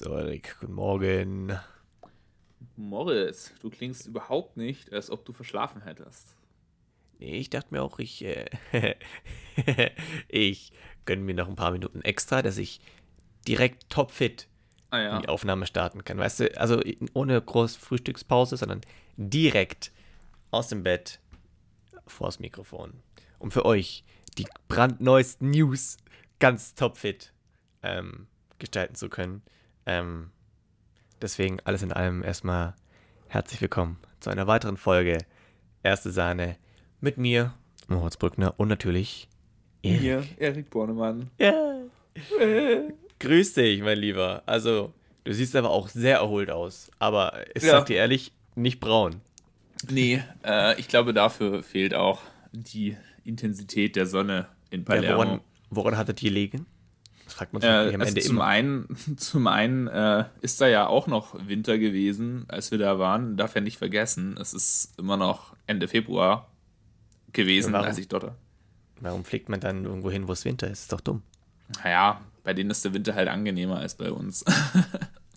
So, Rick, guten Morgen. Morris, du klingst überhaupt nicht, als ob du verschlafen hättest. Nee, ich dachte mir auch, ich, äh, ich gönne mir noch ein paar Minuten extra, dass ich direkt topfit Ah ja. die Aufnahme starten kann. Weißt du, also ohne groß Frühstückspause, sondern direkt aus dem Bett vors Mikrofon. Um für euch die brandneuesten News ganz topfit ähm, gestalten zu können. Ähm, deswegen alles in allem erstmal herzlich willkommen zu einer weiteren Folge Erste Sahne mit mir, Moritz Brückner und natürlich Erik. Hier, Erik Bornemann. Ja. Grüß dich, mein Lieber. Also, du siehst aber auch sehr erholt aus. Aber ich Ja. sag dir ehrlich, nicht braun. Nee, äh, ich glaube, dafür fehlt auch die Intensität der Sonne in Ja, Palermo. woran, woran hat das gelegen? Das fragt man sich Äh, am also Ende zum immer. einen, zum einen äh, ist da ja auch noch Winter gewesen, als wir da waren. Darf ja nicht vergessen, es ist immer noch Ende Februar gewesen, warum? als ich dort. Warum fliegt man dann irgendwo hin, wo es Winter ist? Ist doch dumm. Naja, bei denen ist der Winter halt angenehmer als bei uns.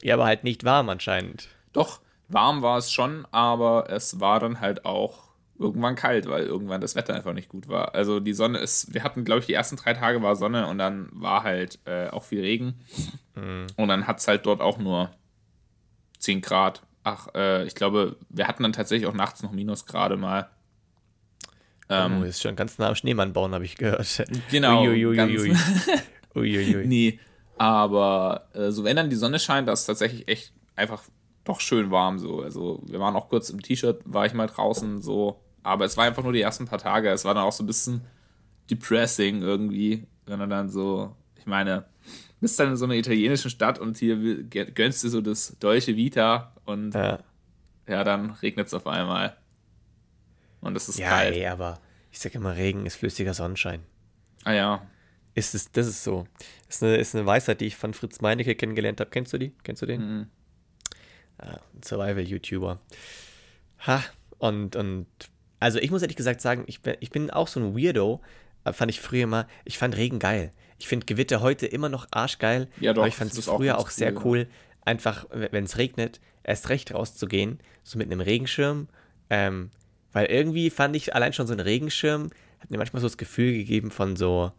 Ja, aber halt nicht warm anscheinend. Doch, warm war es schon, aber es war dann halt auch irgendwann kalt, weil irgendwann das Wetter einfach nicht gut war. Also die Sonne ist, wir hatten, glaube ich, die ersten drei Tage war Sonne und dann war halt äh, auch viel Regen. Und dann hat es halt dort auch nur 10 Grad. Ach, äh, ich glaube, wir hatten dann tatsächlich auch nachts noch Minusgrade mal. oh, ist schon ganz nah am Schneemann bauen, habe ich gehört. Genau, Uiuiuiui. ganz- Uiuiui. Nee, aber äh, so wenn dann die Sonne scheint, das ist tatsächlich echt einfach doch schön warm so. Also wir waren auch kurz im T-Shirt, war ich mal draußen so, aber es war einfach nur die ersten paar Tage. Es war dann auch so ein bisschen depressing irgendwie, wenn er dann so, ich meine, bist dann in so einer italienischen Stadt und hier gönnst du so das deutsche Vita und Ja, ja, dann regnet es auf einmal. Und es ist ja kalt. ey, aber ich sag immer, Regen ist flüssiger Sonnenschein. Ah ja. Ist es, das ist so. Ist eine, ist eine Weisheit, die ich von Fritz Meinecke kennengelernt habe. Kennst du die? Kennst du den? Mhm. Ja, Survival-YouTuber. Ha, und, und, also ich muss ehrlich gesagt sagen, ich bin, ich bin auch so ein Weirdo, äh, fand ich früher immer, ich fand Regen geil. Ich finde Gewitter heute immer noch arschgeil, Ja, doch, aber ich fand es auch früher ganz auch sehr cool. cool, einfach, wenn es regnet, erst recht rauszugehen, so mit einem Regenschirm, ähm, weil irgendwie fand ich allein schon so ein Regenschirm, hat mir manchmal so das Gefühl gegeben von so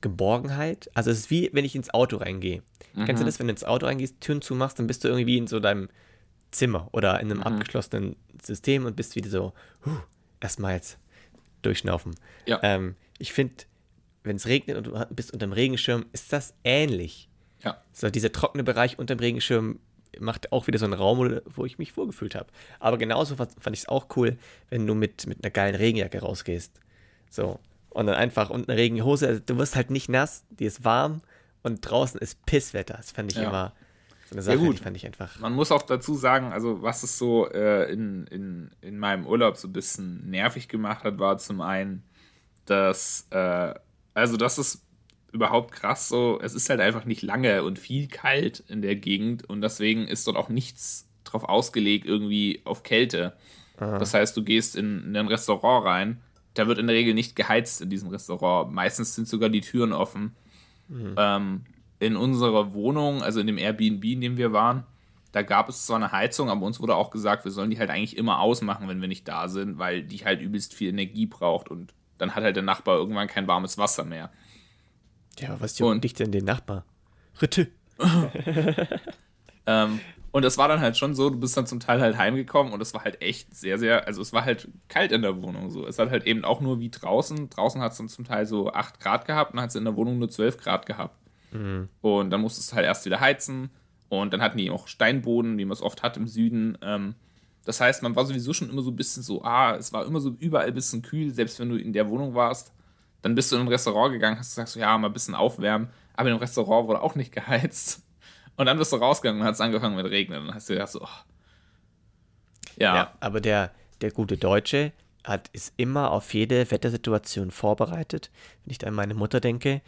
Geborgenheit. Also es ist wie, wenn ich ins Auto reingehe. Kennst du Mhm. das, wenn du ins Auto reingehst, Türen zumachst, dann bist du irgendwie in so deinem Zimmer oder in einem Mhm. abgeschlossenen System und bist wieder so, huh, erstmal jetzt durchschnaufen. Ja. Ähm, ich finde, wenn es regnet und du bist unter dem Regenschirm, ist das ähnlich. Ja. So, dieser trockene Bereich unter dem Regenschirm macht auch wieder so einen Raum, wo ich mich vorgefühlt habe. Aber genauso fand fand ich es auch cool, wenn du mit, mit einer geilen Regenjacke rausgehst. So. Und dann einfach und eine Regenhose, also du wirst halt nicht nass, die ist warm und draußen ist Pisswetter. Das fand ich Ja. immer so eine Sache, gut. die fand ich einfach. Man muss auch dazu sagen, also was es so äh, in, in, in meinem Urlaub so ein bisschen nervig gemacht hat, war zum einen, dass, äh, also das ist überhaupt krass so, es ist halt einfach nicht lange und viel kalt in der Gegend und deswegen ist dort auch nichts drauf ausgelegt irgendwie auf Kälte. Das heißt, du gehst in, in ein Restaurant rein, da wird in der Regel nicht geheizt in diesem Restaurant. Meistens sind sogar die Türen offen. Ähm, in unserer Wohnung, also in dem Airbnb, in dem wir waren, da gab es zwar eine Heizung, aber uns wurde auch gesagt, wir sollen die halt eigentlich immer ausmachen, wenn wir nicht da sind, weil die halt übelst viel Energie braucht und dann hat halt der Nachbar irgendwann kein warmes Wasser mehr. Ja, aber was juckt Und- dich denn den Nachbar? Ritte. Ähm, und es war dann halt schon so, du bist dann zum Teil halt heimgekommen und es war halt echt sehr, sehr, also es war halt kalt in der Wohnung so. Es hat halt eben auch nur wie draußen. Draußen hat es dann zum Teil so 8 Grad gehabt und hat es in der Wohnung nur 12 Grad gehabt. Und dann musstest du halt erst wieder heizen und dann hatten die auch Steinboden, wie man es oft hat im Süden. Ähm, das heißt, man war sowieso schon immer so ein bisschen so, ah, es war immer so überall ein bisschen kühl, selbst wenn du in der Wohnung warst. Dann bist du in ein Restaurant gegangen, hast gesagt, so, ja, mal ein bisschen aufwärmen. Aber im Restaurant wurde auch nicht geheizt. Und dann bist du rausgegangen und hat es angefangen mit Regnen. Und dann hast du gedacht, so, oh. ja, Ja, aber der, der gute Deutsche hat, ist immer auf jede Wettersituation vorbereitet. Wenn ich an meine Mutter denke,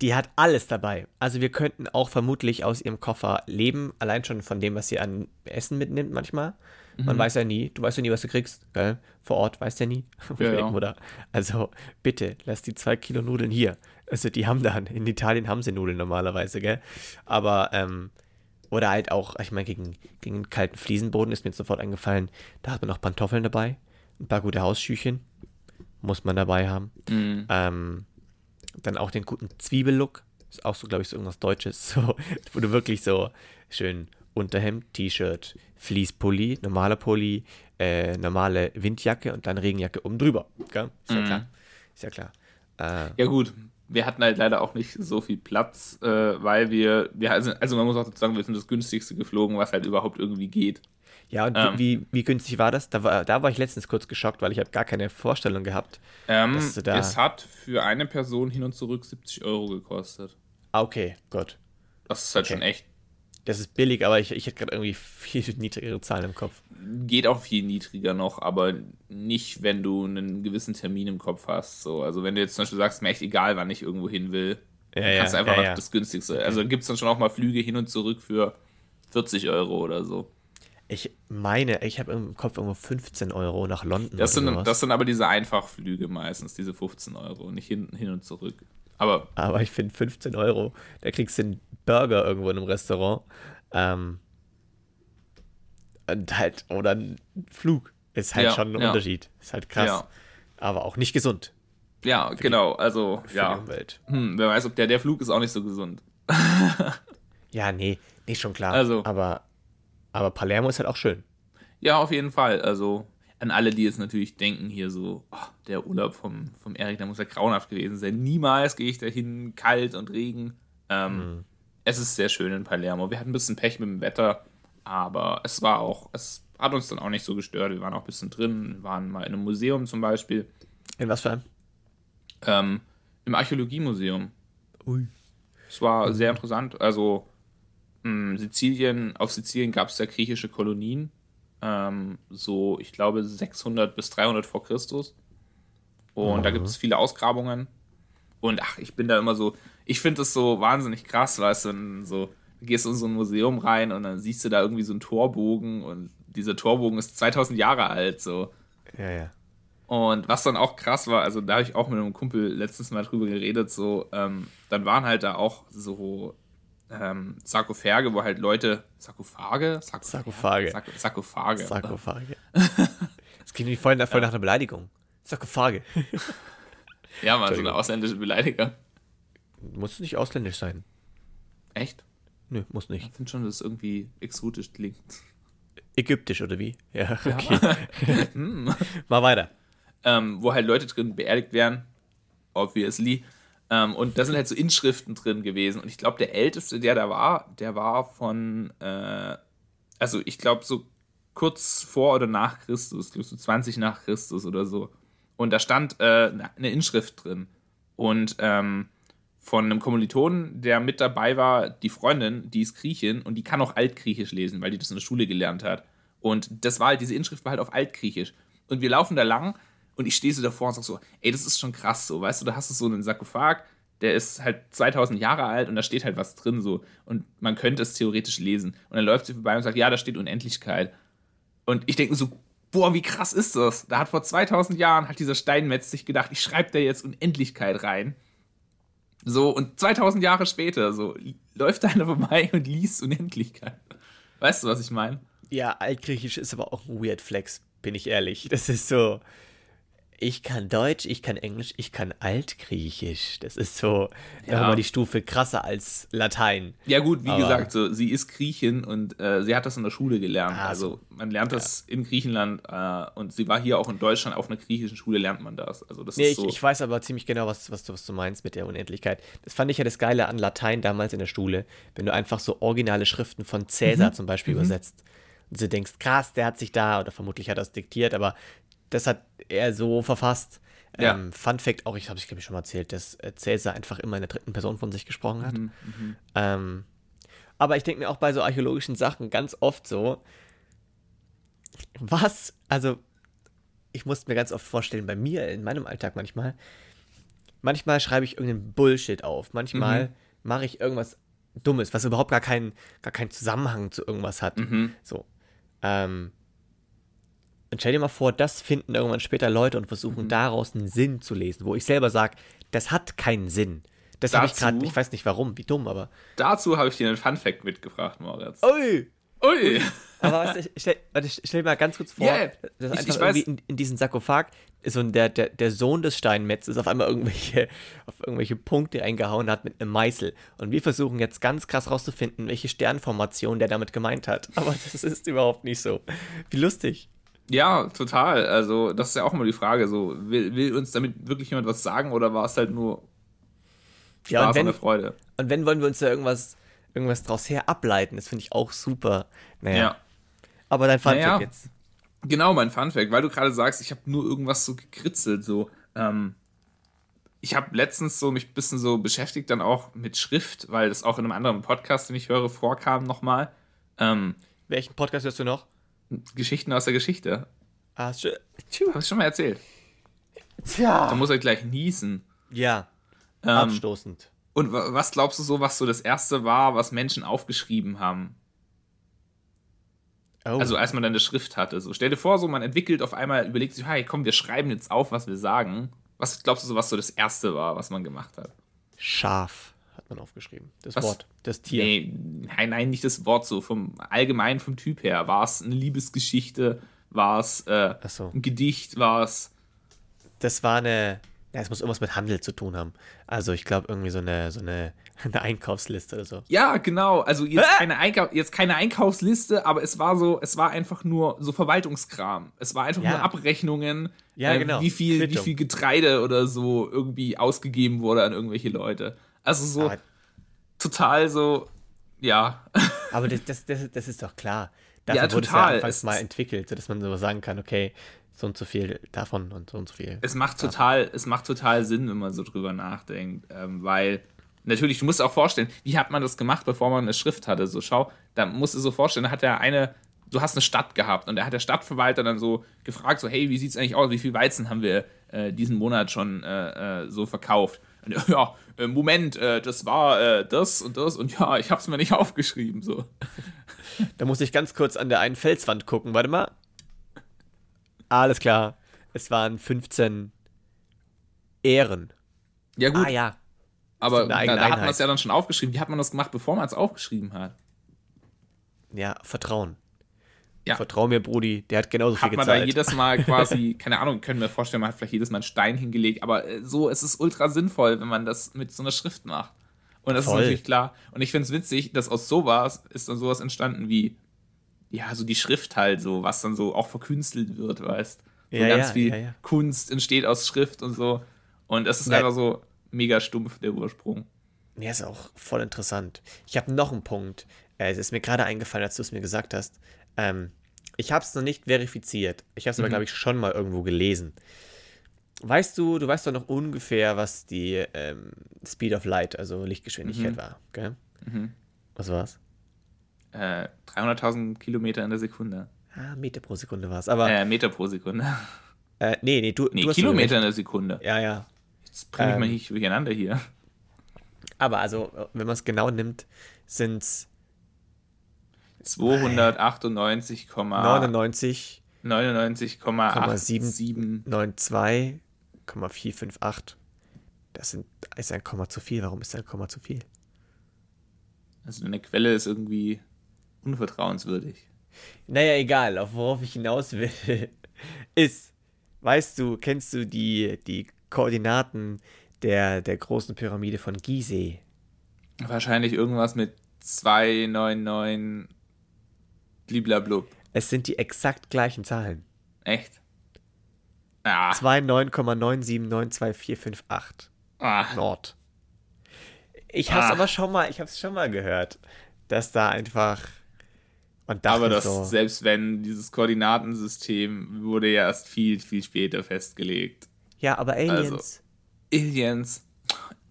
die hat alles dabei. Also wir könnten auch vermutlich aus ihrem Koffer leben, allein schon von dem, was sie an Essen mitnimmt manchmal. Man Mhm. weiß ja nie, du weißt ja nie, was du kriegst, gell? Vor Ort weißt ja nie. Ja, ja. Mutter, also bitte, lass die zwei Kilo Nudeln hier. Also die haben dann, in Italien haben sie Nudeln normalerweise, gell? Aber ähm, Oder halt auch, ich meine, gegen, gegen einen kalten Fliesenboden ist mir jetzt sofort eingefallen, da hat man noch Pantoffeln dabei, ein paar gute Hausschüchen, muss man dabei haben. Mhm. Ähm, dann auch den guten Zwiebellook, ist auch so, glaube ich, so irgendwas Deutsches, so, wo du wirklich so schön Unterhemd, T-Shirt, Fließpulli, normaler Pulli, äh, normale Windjacke und dann Regenjacke oben drüber. Gell? Ist ja Mhm. klar. Ist ja klar. Äh, Ja gut, wir hatten halt leider auch nicht so viel Platz, äh, weil wir, wir also, also man muss auch dazu sagen, wir sind das günstigste geflogen, was halt überhaupt irgendwie geht. Ja, und Ähm. wie, wie günstig war das? Da war, da war ich letztens kurz geschockt, weil ich habe gar keine Vorstellung gehabt. Ähm, da- es hat für eine Person hin und zurück 70 Euro gekostet. Ah, okay, gut. Das ist halt Okay. schon echt, Das ist billig, aber ich, ich hätte gerade irgendwie viel niedrigere Zahlen im Kopf. geht auch viel niedriger noch, aber nicht, wenn du einen gewissen Termin im Kopf hast. So, also wenn du jetzt zum Beispiel sagst, mir echt egal, wann ich irgendwo hin will, Ja, kannst einfach ja, noch ja. das günstigste. Also gibt es dann schon auch mal Flüge hin und zurück für 40 Euro oder so. Ich meine, ich habe im Kopf irgendwo 15 Euro nach London. Das oder sind, sowas. das sind aber diese Einfachflüge meistens, diese 15 Euro, nicht hin, hin und zurück. Aber Aber ich finde 15 Euro, da kriegst du einen Burger irgendwo in einem Restaurant. Ähm, und halt, oder einen Flug. Ist halt Ja, schon ein ja. Unterschied. Ist halt krass. Ja. Aber auch nicht gesund ja, genau, also für die ja. Umwelt. Hm, wer weiß, ob der, der Flug ist auch nicht so gesund. Ja, nee, nicht schon klar. Also- Aber, aber Palermo ist halt auch schön. Ja, auf jeden Fall. Also an alle, die jetzt natürlich denken, hier so, oh, der Urlaub vom, vom Erik, der muss ja grauenhaft gewesen sein. Niemals gehe ich dahin, kalt und Regen. Ähm, Es ist sehr schön in Palermo. Wir hatten ein bisschen Pech mit dem Wetter, aber es war auch, es hat uns dann auch nicht so gestört. Wir waren auch ein bisschen drin, waren mal in einem Museum zum Beispiel, In was für einem? ähm, im Archäologiemuseum. Ui. Es war sehr interessant. Also Sizilien, auf Sizilien gab es ja griechische Kolonien. Ähm, so, ich glaube, 600 bis 300 vor Christus. Und da gibt es viele Ausgrabungen. Und ach, ich bin da immer so, ich finde das so wahnsinnig krass, weißt du, so, du gehst in so ein Museum rein und dann siehst du da irgendwie so einen Torbogen und dieser Torbogen ist 2000 Jahre alt, so. Ja, ja. Und was dann auch krass war, also da habe ich auch mit einem Kumpel letztens mal drüber geredet, so, ähm, dann waren halt da auch so ähm, Sarkophage, wo halt Leute, Sarkophage? Sarkophage. Sarko- Sarkophage. Sarkophage. Das klingt wie voll, nach- voll nach einer Beleidigung. Sarkophage. Ja, mal so eine ausländische Beleidiger. Muss nicht ausländisch sein. Echt? Nö, muss nicht. Ich finde schon, dass es irgendwie exotisch klingt. Ägyptisch oder wie? Ja, okay. Mal weiter. ähm, wo halt Leute drin beerdigt werden, obviously. Ähm, und da sind halt so Inschriften drin gewesen. Und ich glaube, der älteste, der da war, der war von, äh, also ich glaube, so kurz vor oder nach Christus, ich glaub, so 20 nach Christus oder so. Und da stand äh, eine Inschrift drin. Und ähm, von einem Kommilitonen, der mit dabei war, die Freundin, die ist Griechin und die kann auch Altgriechisch lesen, weil die das in der Schule gelernt hat. Und das war halt, diese Inschrift war halt auf Altgriechisch. Und wir laufen da lang und ich stehe so davor und sag so, ey, das ist schon krass so, weißt du, da hast du so einen Sarkophag, der ist halt 2000 Jahre alt und da steht halt was drin so und man könnte es theoretisch lesen. Und dann läuft sie vorbei und sagt, ja, da steht Unendlichkeit. Und ich denke so, boah, wie krass ist das? Da hat vor 2000 Jahren, hat dieser Steinmetz sich gedacht, ich schreibe da jetzt Unendlichkeit rein. So, und 2000 Jahre später, so, läuft einer vorbei und liest Unendlichkeit. Weißt du, was ich meine? Ja, Altgriechisch ist aber auch ein Weird Flex, bin ich ehrlich. Das ist so. Ich kann Deutsch, ich kann Englisch, ich kann Altgriechisch. Das ist so Ja. nochmal die Stufe krasser als Latein. Ja, gut, wie Aber- gesagt, so, sie ist Griechin und äh, sie hat das in der Schule gelernt. Ah, also, man lernt das in Griechenland äh, und sie war hier auch in Deutschland auf einer griechischen Schule, lernt man das. Also, das Nee, ist ich, so. ich weiß aber ziemlich genau, was, was, du, was du meinst mit der Unendlichkeit. Das fand ich ja das Geile an Latein damals in der Schule, wenn du einfach so originale Schriften von Mhm. Cäsar zum Beispiel übersetzt. Und du denkst, krass, der hat sich da, oder vermutlich hat er es diktiert, aber das hat er so verfasst. Ja. Ähm, Fun Fact, auch ich habe ich glaube ich schon mal erzählt, dass äh, Cäsar einfach immer in der dritten Person von sich gesprochen hat. Mhm, Ähm, aber ich denke mir auch bei so archäologischen Sachen ganz oft so, was, also ich musste mir ganz oft vorstellen, bei mir in meinem Alltag manchmal, manchmal schreibe ich irgendeinen Bullshit auf, manchmal mache ich irgendwas Dummes, was überhaupt gar keinen, gar keinen Zusammenhang zu irgendwas hat. Mhm. So. Ähm, und stell dir mal vor, das finden irgendwann später Leute und versuchen daraus einen Sinn zu lesen, wo ich selber sage, das hat keinen Sinn. Das habe ich gerade, ich weiß nicht warum, wie dumm, aber. Dazu habe ich dir einen Fun-Fact mitgebracht, Moritz. Ui! Ui! Aber weißt du, stell, warte, stell dir mal ganz kurz vor, Yeah, dass ich- einfach ich irgendwie in, in diesen Sarkophag ist so der, der, der Sohn des Steinmetzes auf einmal irgendwelche, auf irgendwelche Punkte eingehauen hat mit einem Meißel. Und wir versuchen jetzt ganz krass rauszufinden, welche Sternformation der damit gemeint hat. Aber das ist überhaupt nicht so. Wie lustig. Ja, total. Also, das ist ja auch immer die Frage. So, will, will uns damit wirklich jemand was sagen oder war es halt nur Ja, Spaß und wenn, und eine Freude? und wenn wollen wir uns da irgendwas, irgendwas draus her ableiten, das finde ich auch super. Naja. Ja. Aber dein Funfact Naja. jetzt. Genau, mein Funfact, weil du gerade sagst, ich habe nur irgendwas so gekritzelt, so. Ähm, ich habe letztens so mich ein bisschen so beschäftigt, dann auch mit Schrift, weil das auch in einem anderen Podcast, den ich höre, vorkam nochmal. Ähm, Welchen Podcast hörst du noch? Geschichten aus der Geschichte. Ah, schön. Tschu. Habe ich schon mal erzählt. Da Tja. muss ich gleich niesen. Ja, Ähm, abstoßend. und wa- was glaubst du so, was so das erste war, was Menschen aufgeschrieben haben? Oh. Also als man dann eine Schrift hatte. So, stell dir vor, so man entwickelt auf einmal, überlegt sich, hey, komm, wir schreiben jetzt auf, was wir sagen. Was glaubst du so, was so das erste war, was man gemacht hat? Schaf hat man aufgeschrieben. Das Was? Wort, das Tier. Nee, nein, nein, nicht das Wort so. Vom allgemein vom Typ her. War es eine Liebesgeschichte? War es äh, so. ein Gedicht? War es. Das war eine. Ja, es muss irgendwas mit Handel zu tun haben. Also ich glaube irgendwie so eine, so eine, eine Einkaufsliste oder so. Ja, genau. Also jetzt keine, Einkau jetzt keine Einkaufsliste, aber es war so, es war einfach nur so Verwaltungskram. Es war einfach Ja. nur Abrechnungen, Ja, äh, genau. wie, viel, wie viel Getreide oder so irgendwie ausgegeben wurde an irgendwelche Leute. Also so Aber, total so, ja. aber das, das, das, das ist doch klar. Dafür Ja, wurde es total. ja Es mal ist- entwickelt, sodass man so sagen kann, okay, so und so viel davon und so und so viel. Es macht total, es macht total Sinn, wenn man so drüber nachdenkt, ähm, weil natürlich, du musst auch vorstellen, wie hat man das gemacht, bevor man eine Schrift hatte? So, schau, da musst du so vorstellen, da hat er eine, du hast eine Stadt gehabt und da hat der Stadtverwalter dann so gefragt, so, hey, wie sieht's eigentlich aus? Wie viel Weizen haben wir äh, diesen Monat schon äh, äh, so verkauft? Ja, äh, Moment, äh, das war äh, das und das und ja, ich hab's mir nicht aufgeschrieben, so. Da muss ich ganz kurz an der einen Felswand gucken. Warte mal. Alles klar. Es waren 15 Ehren. Ja, gut, Ah ja. aber da, da hat man es ja dann schon aufgeschrieben. Wie hat man das gemacht, bevor man es aufgeschrieben hat? Ja, Vertrauen. Ja. Vertrau mir, Brudi, der hat genauso viel hat man da gezahlt. jedes Mal quasi, keine Ahnung, können wir vorstellen, man hat vielleicht jedes Mal einen Stein hingelegt, aber äh, so es ist ultra sinnvoll, wenn man das mit so einer Schrift macht. Und das Voll. ist natürlich klar. Und ich finde es witzig, dass aus sowas ist dann sowas entstanden wie, ja, so die Schrift halt, so, was dann so auch verkünstelt wird, weißt So Ja, ganz ja, viel ja. Kunst entsteht aus Schrift und so. Und das ist einfach so mega stumpf, der Ursprung. Ja, ist auch voll interessant. Ich habe noch einen Punkt. Äh, Es ist mir gerade eingefallen, als du es mir gesagt hast. Ähm, ich habe es noch nicht verifiziert. Ich habe es mhm. aber, glaube ich, schon mal irgendwo gelesen. Weißt du, du weißt doch noch ungefähr, was die ähm, Speed of Light, also Lichtgeschwindigkeit mhm. war, gell? Mhm. Was war's? Äh, 300.000 Kilometer in der Sekunde. Ah, Meter pro Sekunde war es. Äh, Meter pro Sekunde. Äh, nee, nee, du. Nee, du Kilometer in der Sekunde. Ja, ja. Jetzt bringe ich ähm, mal nicht durcheinander hier. Aber also, wenn man es genau nimmt, sind es 298,99,97,458 das sind, ist ein Komma zu viel. Warum ist ein Komma zu viel? Also eine Quelle ist irgendwie unvertrauenswürdig. Naja, egal, auf worauf ich hinaus will, ist, weißt du, kennst du die, die Koordinaten der, der großen Pyramide von Gizeh? Wahrscheinlich irgendwas mit 299 bliblablub. Es sind die exakt gleichen Zahlen. Echt? Ah, 29,9792458 ah, Nord. Ich hab's Ah. aber schon mal, ich hab's schon mal gehört, dass da einfach und aber das, so, selbst wenn dieses Koordinatensystem wurde ja erst viel, viel später festgelegt. ja, aber Aliens, Also, Aliens.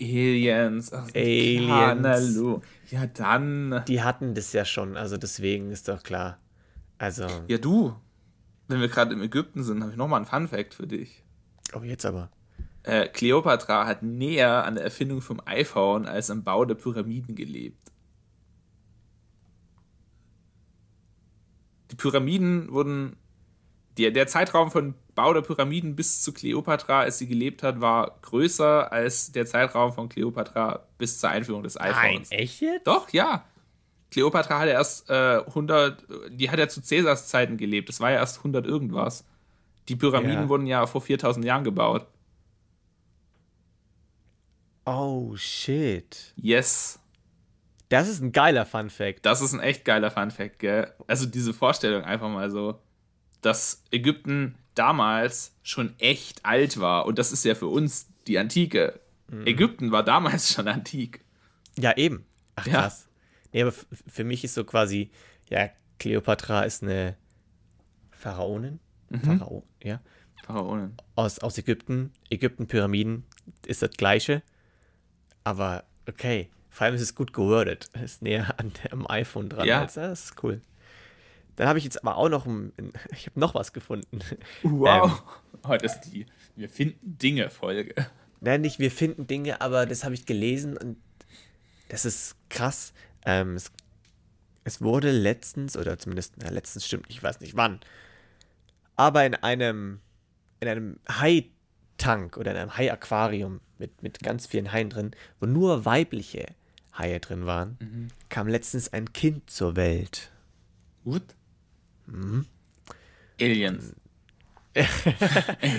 Aliens. Ach, Aliens. Klar, na lu. Ja, dann. die hatten das ja schon, also deswegen ist doch klar. Also, Ja, du. Wenn wir gerade im Ägypten sind, habe ich nochmal einen Fun-Fact für dich. oh jetzt aber. Äh, Kleopatra hat näher an der Erfindung vom iPhone als am Bau der Pyramiden gelebt. Die Pyramiden wurden. Der, der Zeitraum von Bau der Pyramiden bis zu Kleopatra, als sie gelebt hat, war größer als der Zeitraum von Kleopatra bis zur Einführung des iPhones. Nein, echt jetzt? Doch, ja. Kleopatra hat ja erst äh, 100, die hat ja zu Cäsars Zeiten gelebt. Das war ja erst 100 irgendwas. Die Pyramiden Ja. wurden ja vor 4000 Jahren gebaut. Oh, shit. Yes. Das ist ein geiler Fun Fact. Das ist ein echt geiler Funfact, gell? Also diese Vorstellung einfach mal so, dass Ägypten damals schon echt alt war. Und das ist ja für uns die Antike. Mhm. Ägypten war damals schon antik. Ja, eben. Ach, Ja. krass. Nee, aber für mich ist so quasi, ja, Kleopatra ist eine Pharaonin. Pharao, ja. Pharaonen. Aus, aus Ägypten. Ägypten, Pyramiden ist das Gleiche. Aber okay. Vor allem ist es gut gewordet. Es ist näher an, am iPhone dran. Ja. Als, das ist cool. Dann habe ich jetzt aber auch noch, ein, ich habe noch was gefunden. Wow. Heute ist die Wir finden Dinge-Folge. Nein, nicht wir finden Dinge, aber das habe ich gelesen und das ist krass. Ähm, es, es wurde letztens, oder zumindest, na, letztens stimmt, ich weiß nicht wann, aber in einem, in einem Hai-Tank oder in einem Hai-Aquarium mit, mit ganz vielen Haien drin, wo nur weibliche Haie drin waren, kam letztens ein Kind zur Welt. What? Mhm. Aliens.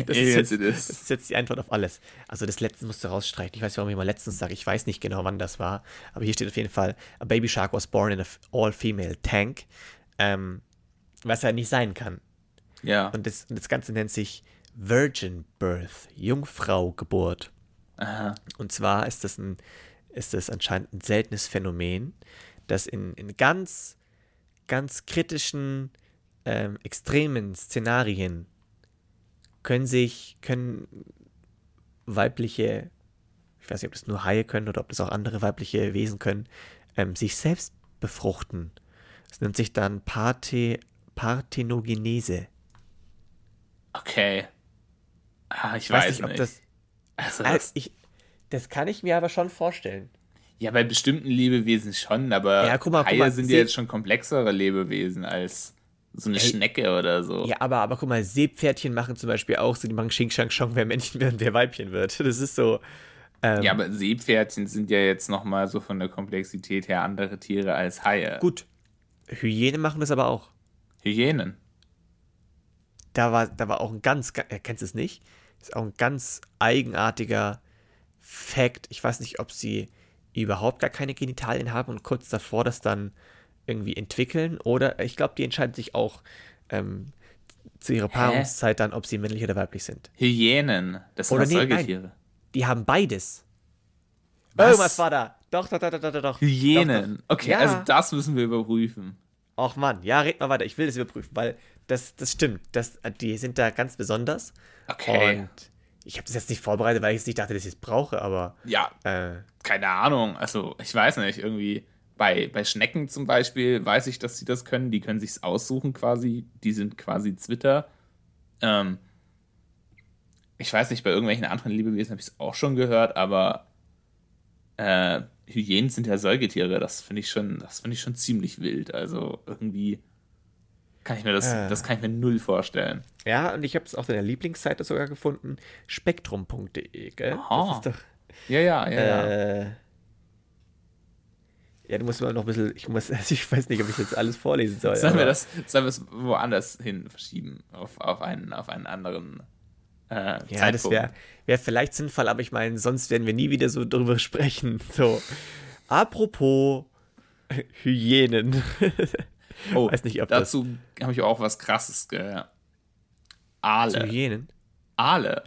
Das ist, jetzt, das ist jetzt die Antwort auf alles. Also das letzte musst du rausstreichen. Ich weiß nicht, warum ich mal letztens sage. Ich weiß nicht genau, wann das war. Aber hier steht auf jeden Fall, a baby shark was born in a all-female tank. Ähm, was ja nicht sein kann. Ja. Und das, das Ganze nennt sich Virgin Birth, Jungfrau-Geburt. Aha. Und zwar ist das, ein, ist das anscheinend ein seltenes Phänomen, das in, in ganz, ganz kritischen, ähm, extremen Szenarien können sich, können weibliche, ich weiß nicht, ob das nur Haie können oder ob das auch andere weibliche Wesen können, ähm, sich selbst befruchten. Das nennt sich dann Parthe, Parthenogenese. Okay. Ah, ich weiß weiß nicht, ob nicht. das. also, das ich, das kann ich mir aber schon vorstellen. ja, bei bestimmten Lebewesen schon, aber Ja, guck mal, guck Haie mal, sind ja jetzt schon komplexere Lebewesen als so eine Ey. Schnecke oder so. Ja, aber, aber guck mal, Seepferdchen machen zum Beispiel auch so, die machen Xing Shang Shong, wer Männchen wird und wer Weibchen wird. Das ist so. Ähm, Ja, aber Seepferdchen sind ja jetzt nochmal so von der Komplexität her andere Tiere als Haie. Gut. Hyänen machen das aber auch. Hyänen. Da war, da war auch ein ganz, ga- äh, kennst du es nicht? Ist auch ein ganz eigenartiger Fact. Ich weiß nicht, ob sie überhaupt gar keine Genitalien haben und kurz davor das dann irgendwie entwickeln oder ich glaube, die entscheiden sich auch ähm, zu ihrer Paarungszeit dann, ob sie männlich oder weiblich sind. Hyänen. Das sind Oder doch nee. Säugetiere. Die haben beides. Was? Irgendwas war da. Doch, doch, doch, doch, doch, doch, doch. Hyänen. Doch, doch. Okay, Ja. also das müssen wir überprüfen. Och Mann, ja, red mal weiter. Ich will das überprüfen, weil das, das stimmt. Das, die sind da ganz besonders. Okay. Und ich habe das jetzt nicht vorbereitet, weil ich jetzt nicht dachte, dass ich es brauche, aber Ja, äh, keine Ahnung. Also, ich weiß nicht, irgendwie bei, bei Schnecken zum Beispiel weiß ich, dass sie das können. Die können sich's aussuchen quasi. Die sind quasi Zwitter. Ähm, ich weiß nicht, bei irgendwelchen anderen Lebewesen habe ich es auch schon gehört, aber äh, Hyänen sind ja Säugetiere. Das finde ich schon, das finde ich schon ziemlich wild. Also irgendwie kann ich mir das, Äh. das kann ich mir null vorstellen. ja, und ich habe es auf deiner Lieblingsseite sogar gefunden, spektrum.de, gell? Aha. Das ist doch. Ja, ja, ja, ja. Äh, ja, du musst mal noch ein bisschen, ich muss, also ich weiß nicht, ob ich jetzt alles vorlesen soll. Sollen wir das, sollen wir es woanders hin verschieben? Auf, auf, einen, auf einen anderen äh, Ja, Zeitpunkt? das wäre wär vielleicht sinnvoll, aber ich meine, sonst werden wir nie wieder so drüber sprechen. So, apropos Hyänen. oh, weiß nicht, ob das- dazu habe ich auch was krasses gehört. Zu Aale. Hyänen? Aale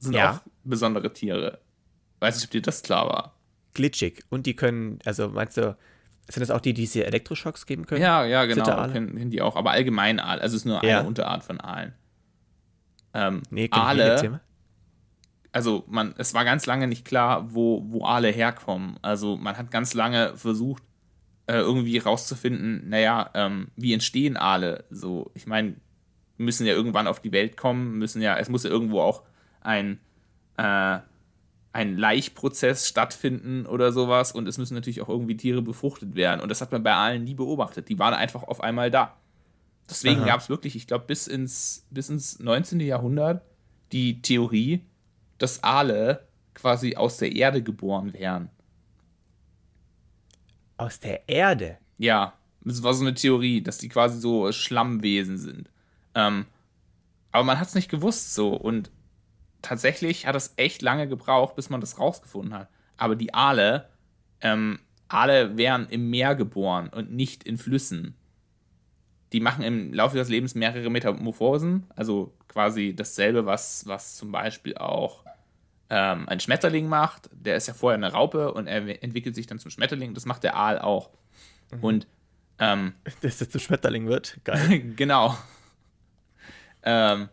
sind Ja. auch besondere Tiere. Weiß nicht, ob dir das klar war. Glitchig. Und die können, also meinst du, sind das auch die, die diese Elektroschocks geben können? Ja, ja, genau. Kennen, kennen die auch. Aber allgemein Aal. Also es ist nur Ja. eine Unterart von Aalen. Ähm, Nee, Aale also man, es war ganz lange nicht klar, wo, wo Aale herkommen. Also man hat ganz lange versucht, äh, irgendwie rauszufinden, naja, ähm, wie entstehen Aale? So, ich meine, müssen ja irgendwann auf die Welt kommen, müssen ja, es muss ja irgendwo auch ein, äh, ein Laichprozess stattfinden oder sowas und es müssen natürlich auch irgendwie Tiere befruchtet werden. Und das hat man bei Aalen nie beobachtet. Die waren einfach auf einmal da. Deswegen gab es wirklich, ich glaube, bis ins, bis ins 19. Jahrhundert die Theorie, dass Aale quasi aus der Erde geboren wären. Aus der Erde. Ja, das war so eine Theorie, dass die quasi so Schlammwesen sind. Ähm, aber man hat es nicht gewusst so. Und tatsächlich hat es echt lange gebraucht, bis man das rausgefunden hat. Aber die Aale, ähm, Aale wären im Meer geboren und nicht in Flüssen. Die machen im Laufe ihres Lebens mehrere Metamorphosen, also quasi dasselbe, was, was zum Beispiel auch ähm, ein Schmetterling macht. Der ist ja vorher eine Raupe und er entwickelt sich dann zum Schmetterling. Das macht der Aal auch. Und ähm, Dass er zu Schmetterling wird. Geil. genau. Ähm,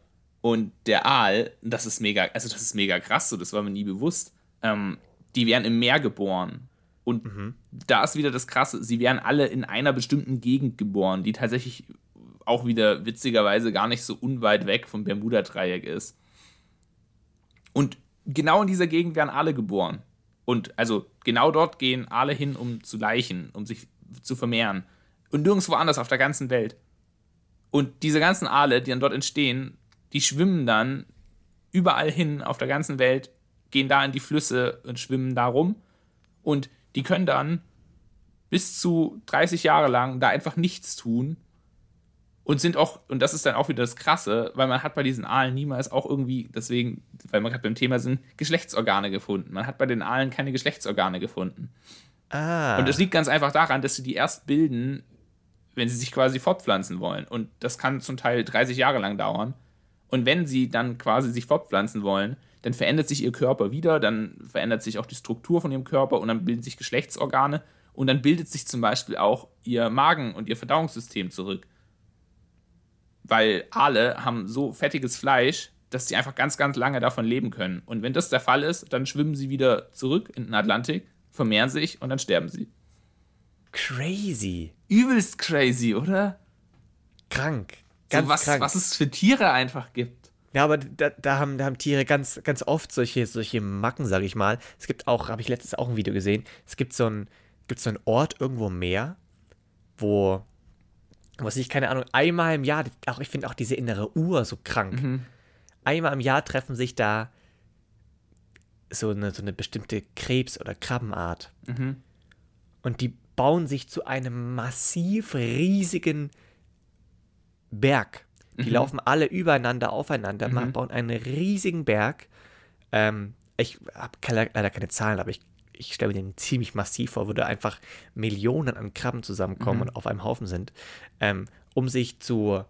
und der Aal, das ist mega, also das ist mega krass, so das war mir nie bewusst. Ähm, die werden im Meer geboren. Und da ist wieder das Krasse, sie werden alle in einer bestimmten Gegend geboren, die tatsächlich auch wieder witzigerweise gar nicht so unweit weg vom Bermuda-Dreieck ist. Und genau in dieser Gegend werden alle geboren. Und also genau dort gehen alle hin, um zu leichen, um sich zu vermehren. Und nirgendwo anders auf der ganzen Welt. Und diese ganzen Aale, die dann dort entstehen, die schwimmen dann überall hin auf der ganzen Welt, gehen da in die Flüsse und schwimmen da rum. Und die können dann bis zu 30 Jahre lang da einfach nichts tun. Und sind auch, und das ist dann auch wieder das Krasse, weil man hat bei diesen Aalen niemals auch irgendwie, deswegen, weil wir gerade beim Thema sind, Geschlechtsorgane gefunden. Man hat bei den Aalen keine Geschlechtsorgane gefunden. Ah. Und das liegt ganz einfach daran, dass sie die erst bilden, wenn sie sich quasi fortpflanzen wollen. Und das kann zum Teil 30 Jahre lang dauern. Und wenn sie dann quasi sich fortpflanzen wollen, dann verändert sich ihr Körper wieder, dann verändert sich auch die Struktur von ihrem Körper und dann bilden sich Geschlechtsorgane und dann bildet sich zum Beispiel auch ihr Magen und ihr Verdauungssystem zurück. Weil Aale haben so fettiges Fleisch, dass sie einfach ganz, ganz lange davon leben können. Und wenn das der Fall ist, dann schwimmen sie wieder zurück in den Atlantik, vermehren sich und dann sterben sie. Crazy. Übelst crazy, oder? Krank. Ganz so was, krank. was es für Tiere einfach gibt. Ja, aber da, da, haben, da haben Tiere ganz, ganz oft solche, solche Macken, sage ich mal. Es gibt auch, habe ich letztens auch ein Video gesehen, es gibt so ein, gibt so einen Ort irgendwo im Meer, wo, was ich, keine Ahnung, einmal im Jahr, auch ich finde auch diese innere Uhr so krank. Einmal im Jahr treffen sich da so eine, so eine bestimmte Krebs- oder Krabbenart. Und die bauen sich zu einem massiv riesigen Berg. Die laufen alle übereinander, aufeinander, ma- bauen einen riesigen Berg. Ähm, ich habe leider keine Zahlen, aber ich, ich stelle mir den ziemlich massiv vor, wo da einfach Millionen an Krabben zusammenkommen und auf einem Haufen sind, ähm, um sich zu,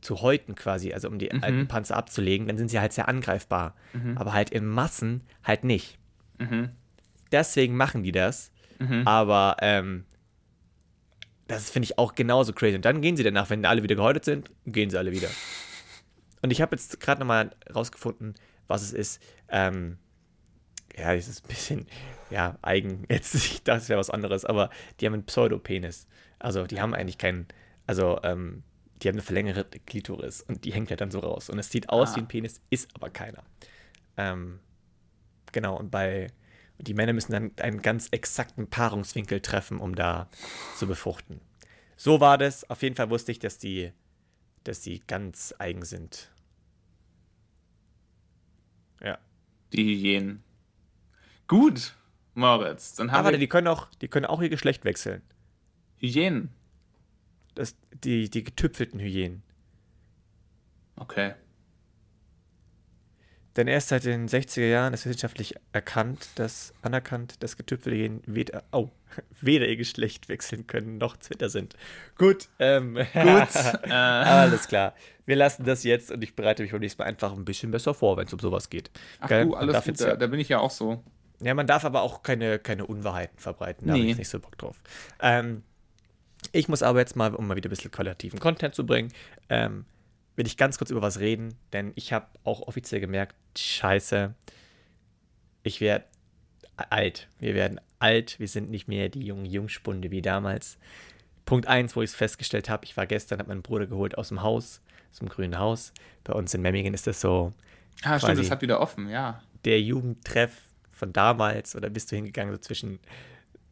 zu häuten quasi, also um die alten Panzer abzulegen. Dann sind sie halt sehr angreifbar, aber halt in Massen halt nicht. Deswegen machen die das, aber ähm, das finde ich auch genauso crazy. Und dann gehen sie danach, wenn alle wieder gehäutet sind, gehen sie alle wieder. Und ich habe jetzt gerade nochmal rausgefunden, was es ist. Ähm, ja, das ist ein bisschen, ja, eigen. Jetzt, ich dachte, es wäre was anderes, aber die haben einen Pseudopenis. Also, die haben eigentlich keinen, also, ähm, die haben eine verlängerte Klitoris und die hängt ja dann so raus. Und es sieht aus Ah. wie ein Penis, ist aber keiner. Ähm, genau, und bei, und die Männer müssen dann einen ganz exakten Paarungswinkel treffen, um da zu befruchten. So war das. Auf jeden Fall wusste ich, dass die, dass die ganz eigen sind. Ja. Die Hyänen. Gut, Moritz. Dann haben Aber wir die können auch, die können auch ihr Geschlecht wechseln. Hyänen. Das, die, die getüpfelten Hyänen. Okay. Denn erst seit den 60er Jahren ist wissenschaftlich erkannt, dass anerkannt, dass getüpfelte Hyänen weder, oh, weder ihr Geschlecht wechseln können, noch Twitter sind. Gut, ähm, Gut. äh, alles klar. Wir lassen das jetzt und ich bereite mich beim nächsten Mal einfach ein bisschen besser vor, wenn es um sowas geht. ach du, alles gut. Da, ja- da bin ich ja auch so. Ja, man darf aber auch keine, keine Unwahrheiten verbreiten. Da habe Nee. ich nicht so Bock drauf. Ähm, ich muss aber jetzt mal, um mal wieder ein bisschen qualitativen Content zu bringen, ähm, will ich ganz kurz über was reden, denn ich habe auch offiziell gemerkt, scheiße, ich werde alt. Wir werden alt, wir sind nicht mehr die jungen Jungspunde wie damals. Punkt 1, wo ich es festgestellt habe, ich war gestern, habe meinen Bruder geholt aus dem Haus, aus dem grünen Haus. Bei uns in Memmingen ist das so, Ah, stimmt, das hat wieder offen, ja. der Jugendtreff von damals oder bist du hingegangen so zwischen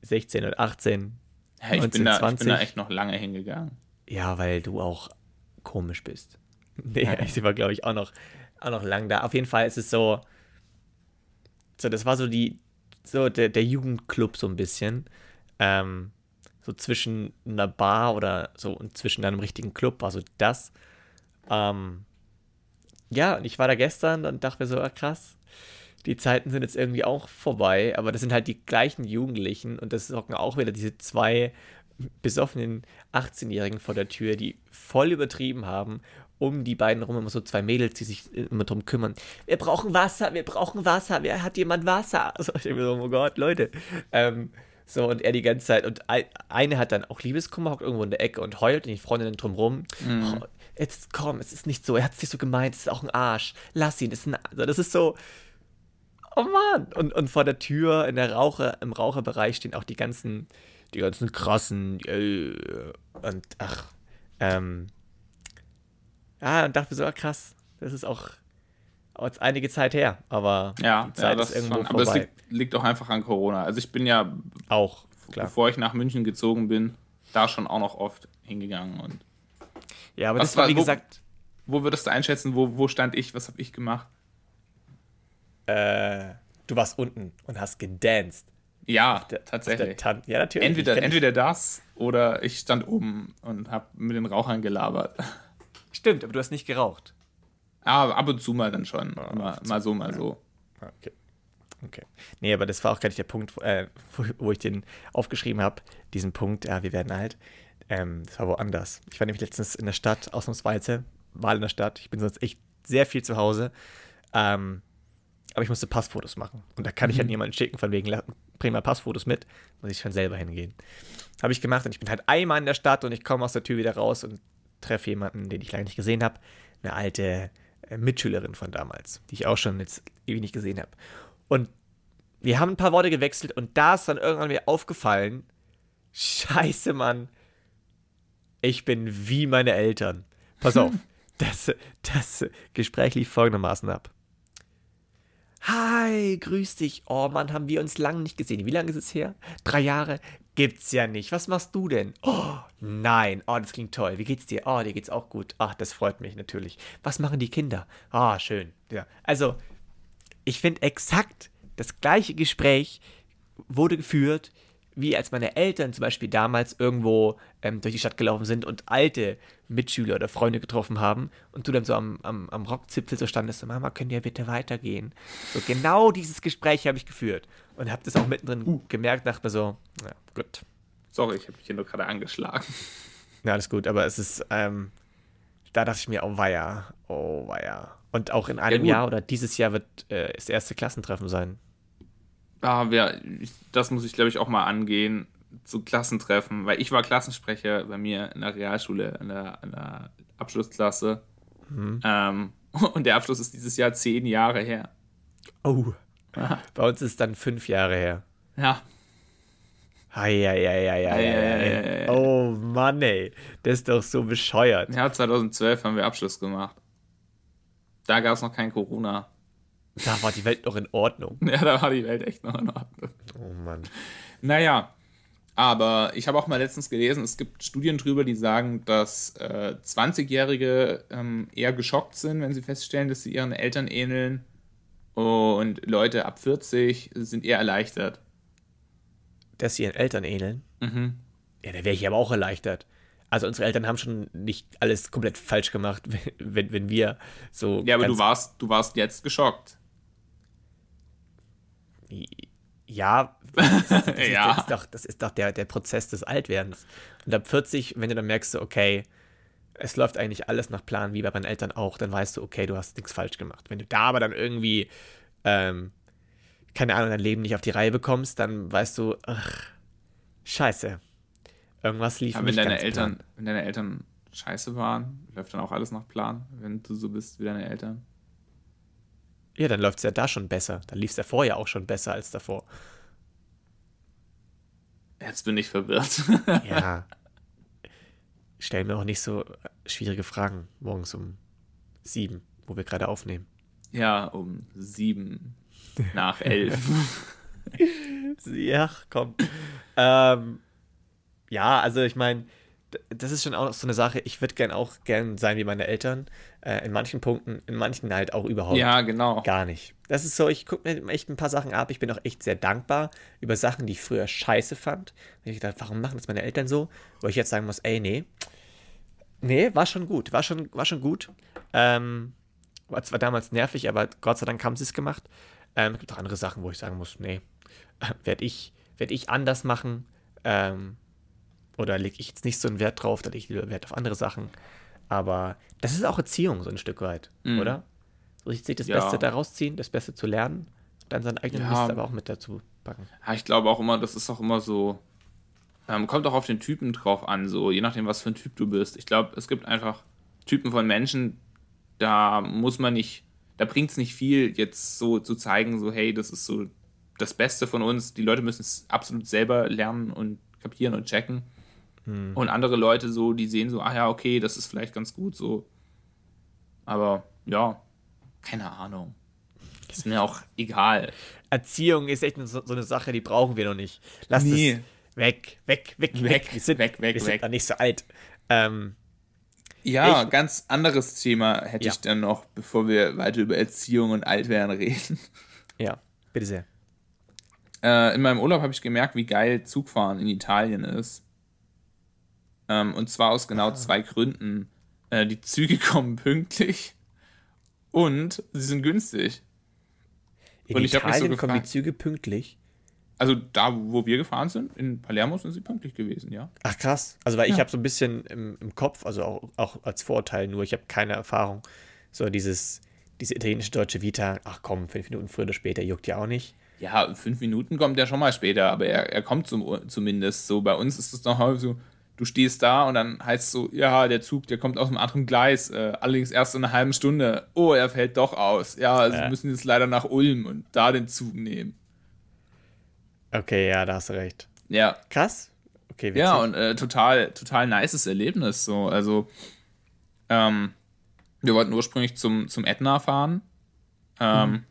16 und 18? ja ich, bin da, ich bin 1920. da echt noch lange hingegangen. Ja, weil du auch komisch bist. Nee, sie war, glaube ich, auch noch, auch noch lang da. Auf jeden Fall ist es so, so, das war so die, so der, der Jugendclub so ein bisschen. Ähm, so zwischen einer Bar oder so und zwischen einem richtigen Club war so das. Ähm, ja, und ich war da gestern und dachte mir so, ah, krass, die Zeiten sind jetzt irgendwie auch vorbei, aber das sind halt die gleichen Jugendlichen und das hocken auch wieder diese zwei besoffenen 18-Jährigen vor der Tür, die voll übertrieben haben. Um die beiden rum immer so zwei Mädels, die sich immer drum kümmern. Wir brauchen Wasser, wir brauchen Wasser, wer hat jemand Wasser? Also ich denke mir so, oh Gott, Leute. Ähm, so, und er die ganze Zeit, und eine hat dann auch Liebeskummer, hockt irgendwo in der Ecke und heult und die Freundin drumrum. Mhm. Oh, jetzt komm, es ist nicht so, er hat es nicht so gemeint, es ist auch ein Arsch. Lass ihn, es ist ein, also das ist so, oh Mann. Und, und vor der Tür in der Rauche, im Raucherbereich stehen auch die ganzen, die ganzen krassen, äh, und ach, ähm, ja, und dachte mir so, ah, krass, das ist auch jetzt einige Zeit her, aber ja, die Zeit ja, ist irgendwo schon, vorbei. Aber es liegt, liegt auch einfach an Corona. Also ich bin ja auch, klar. bevor ich nach München gezogen bin, da schon auch noch oft hingegangen und ja, aber das war, wie wo, gesagt. Wo würdest du einschätzen, wo, wo stand ich, was habe ich gemacht? Äh, du warst unten und hast gedanced. Ja, der, tatsächlich. ja, natürlich. Entweder, entweder das oder ich stand oben und habe mit den Rauchern gelabert. Stimmt, aber du hast nicht geraucht. Aber ab und zu mal dann schon. Ja, mal, mal, so, mal so. Okay. Okay. Nee, aber das war auch gar nicht der Punkt, äh, wo, wo, ich den aufgeschrieben habe. Diesen Punkt, ja, wir werden alt. Ähm, das war woanders. Ich war nämlich letztens in der Stadt, ausnahmsweise, mal in der Stadt. Ich bin sonst echt sehr viel zu Hause. Ähm, aber ich musste Passfotos machen. Und da kann ich halt mhm. niemanden schicken, von wegen, bring mal Passfotos mit. Muss ich schon selber hingehen. Habe ich gemacht und ich bin halt einmal in der Stadt und ich komme aus der Tür wieder raus und treffe jemanden, den ich lange nicht gesehen habe. Eine alte äh, Mitschülerin von damals, die ich auch schon jetzt ewig nicht gesehen habe. Und wir haben ein paar Worte gewechselt und da ist dann irgendwann mir aufgefallen, scheiße, Mann, ich bin wie meine Eltern. Pass auf, das, das Gespräch lief folgendermaßen ab. Hi, grüß dich. Oh Mann, haben wir uns lange nicht gesehen. Wie lange ist es her? Drei Jahre? Gibt's ja nicht. Was machst du denn? Oh, nein. Oh, das klingt toll. Wie geht's dir? Oh, dir geht's auch gut. Ach, das freut mich natürlich. Was machen die Kinder? Ah, oh, schön. Ja. Also, ich finde exakt das gleiche Gespräch wurde geführt wie als meine Eltern zum Beispiel damals irgendwo ähm, durch die Stadt gelaufen sind und alte Mitschüler oder Freunde getroffen haben und du dann so am, am, am Rockzipfel so standest, so, Mama, könnt ihr bitte weitergehen? So genau dieses Gespräch habe ich geführt und habe das auch mittendrin uh. gemerkt, dachte mir so, ja, gut. Sorry, ich habe mich hier nur gerade angeschlagen. Ja, alles gut, aber es ist, ähm, da dachte ich mir, oh weia, oh weia. Und auch in einem ja, Jahr oder dieses Jahr wird äh, das erste Klassentreffen sein ah, ja, das muss ich glaube ich auch mal angehen, zu Klassentreffen, weil ich war Klassensprecher bei mir in der Realschule, in der, in der Abschlussklasse. Mhm. Ähm, und der Abschluss ist dieses Jahr zehn Jahre her. Oh. Aha. Bei uns ist es dann fünf Jahre her. Ja. Eieieiei. Oh Mann, ey. Das ist doch so bescheuert. Ja, 2012 haben wir Abschluss gemacht. Da gab es noch kein Corona. Da war die Welt noch in Ordnung. Ja, da war die Welt echt noch in Ordnung. Oh Mann. Naja, aber ich habe auch mal letztens gelesen, es gibt Studien drüber, die sagen, dass äh, 20-Jährige ähm, eher geschockt sind, wenn sie feststellen, dass sie ihren Eltern ähneln. Und Leute ab 40 sind eher erleichtert. Dass sie ihren Eltern ähneln? Mhm. Ja, da wäre ich aber auch erleichtert. Also unsere Eltern haben schon nicht alles komplett falsch gemacht, wenn, wenn wir so. Ja, aber du warst, du warst jetzt geschockt. Ja, das, das, ist, ja. Das ist doch, das ist doch der, der Prozess des Altwerdens. Und ab 40, wenn du dann merkst, okay, es läuft eigentlich alles nach Plan, wie bei meinen Eltern auch, dann weißt du, okay, du hast nichts falsch gemacht. Wenn du da aber dann irgendwie, ähm, keine Ahnung, dein Leben nicht auf die Reihe bekommst, dann weißt du, ach, scheiße. Irgendwas lief aber nicht wenn deine Eltern, plan. Wenn deine Eltern scheiße waren, läuft dann auch alles nach Plan, wenn du so bist wie deine Eltern. Ja, dann läuft es ja da schon besser. Dann lief es ja vorher auch schon besser als davor. Jetzt bin ich verwirrt. ja. Stell mir auch nicht so schwierige Fragen morgens um sieben, wo wir gerade aufnehmen. Ja, um sieben nach elf. ja, komm. Ähm, ja, also ich meine, das ist schon auch so eine Sache. Ich würde gern auch gern sein wie meine Eltern. Äh, in manchen Punkten, in manchen halt auch überhaupt Ja, genau. gar nicht. Das ist so, ich gucke mir echt ein paar Sachen ab. Ich bin auch echt sehr dankbar über Sachen, die ich früher scheiße fand. Und ich dachte, warum machen das meine Eltern so? Wo ich jetzt sagen muss, ey, nee. Nee, war schon gut. War schon, war schon gut. Ähm, war zwar damals nervig, aber Gott sei Dank haben sie es gemacht. Ähm, es gibt auch andere Sachen, wo ich sagen muss, nee, werde ich, werd ich anders machen. Ähm, oder lege ich jetzt nicht so einen Wert drauf, da lege ich lieber Wert auf andere Sachen. Aber das ist auch Erziehung, so ein Stück weit, Mhm. oder? So sich das Ja. Beste daraus ziehen, das Beste zu lernen, dann seinen eigenen Ja. Mist aber auch mit dazu packen. Ja, ich glaube auch immer, das ist auch immer so. Ähm, kommt auch auf den Typen drauf an, so je nachdem, was für ein Typ du bist. Ich glaube, es gibt einfach Typen von Menschen, da muss man nicht, da bringt es nicht viel, jetzt so zu zeigen, so, hey, das ist so das Beste von uns. Die Leute müssen es absolut selber lernen und kapieren und checken. Und andere Leute so, die sehen so, ah ja, okay, das ist vielleicht ganz gut so. Aber ja, keine Ahnung. Ist mir auch egal. Erziehung ist echt so, so eine Sache, die brauchen wir noch nicht. Lass Nee. es weg, weg, weg, weg. Weg, Wir sind, weg, weg, wir sind weg. noch nicht so alt. Ähm, Ja, Ich- ganz anderes Thema hätte Ja. ich dann noch, bevor wir weiter über Erziehung und Altwerden reden. ja, bitte sehr. Äh, in meinem Urlaub habe ich gemerkt, wie geil Zugfahren in Italien ist. Ähm, und zwar aus Ah. genau zwei Gründen. Äh, die Züge kommen pünktlich und sie sind günstig. In Und ich mich so Italien kommen die Züge pünktlich. Also da, wo wir gefahren sind, in Palermo sind sie pünktlich gewesen, ja. Ach krass. Also weil ich Ja. habe so ein bisschen im, im Kopf, also auch, auch als Vorurteil, nur ich habe keine Erfahrung. So dieses, diese italienische deutsche Vita, ach komm, fünf Minuten früher oder später, juckt ja auch nicht. Ja, fünf Minuten kommt er schon mal später, aber er, er kommt zum, zumindest so. Bei uns ist es noch häufig so, du stehst da und dann heißt so, ja, der Zug, der kommt aus einem anderen Gleis, äh, allerdings erst in einer halben Stunde. Oh, er fällt doch aus. Ja, also wir müssen jetzt leider nach Ulm und da den Zug nehmen. Okay, ja, da hast du recht. Ja, Krass. Okay, witzig. ja, und äh, total, total nices Erlebnis. So, also, ähm, wir wollten ursprünglich zum, zum Ätna fahren. Ähm,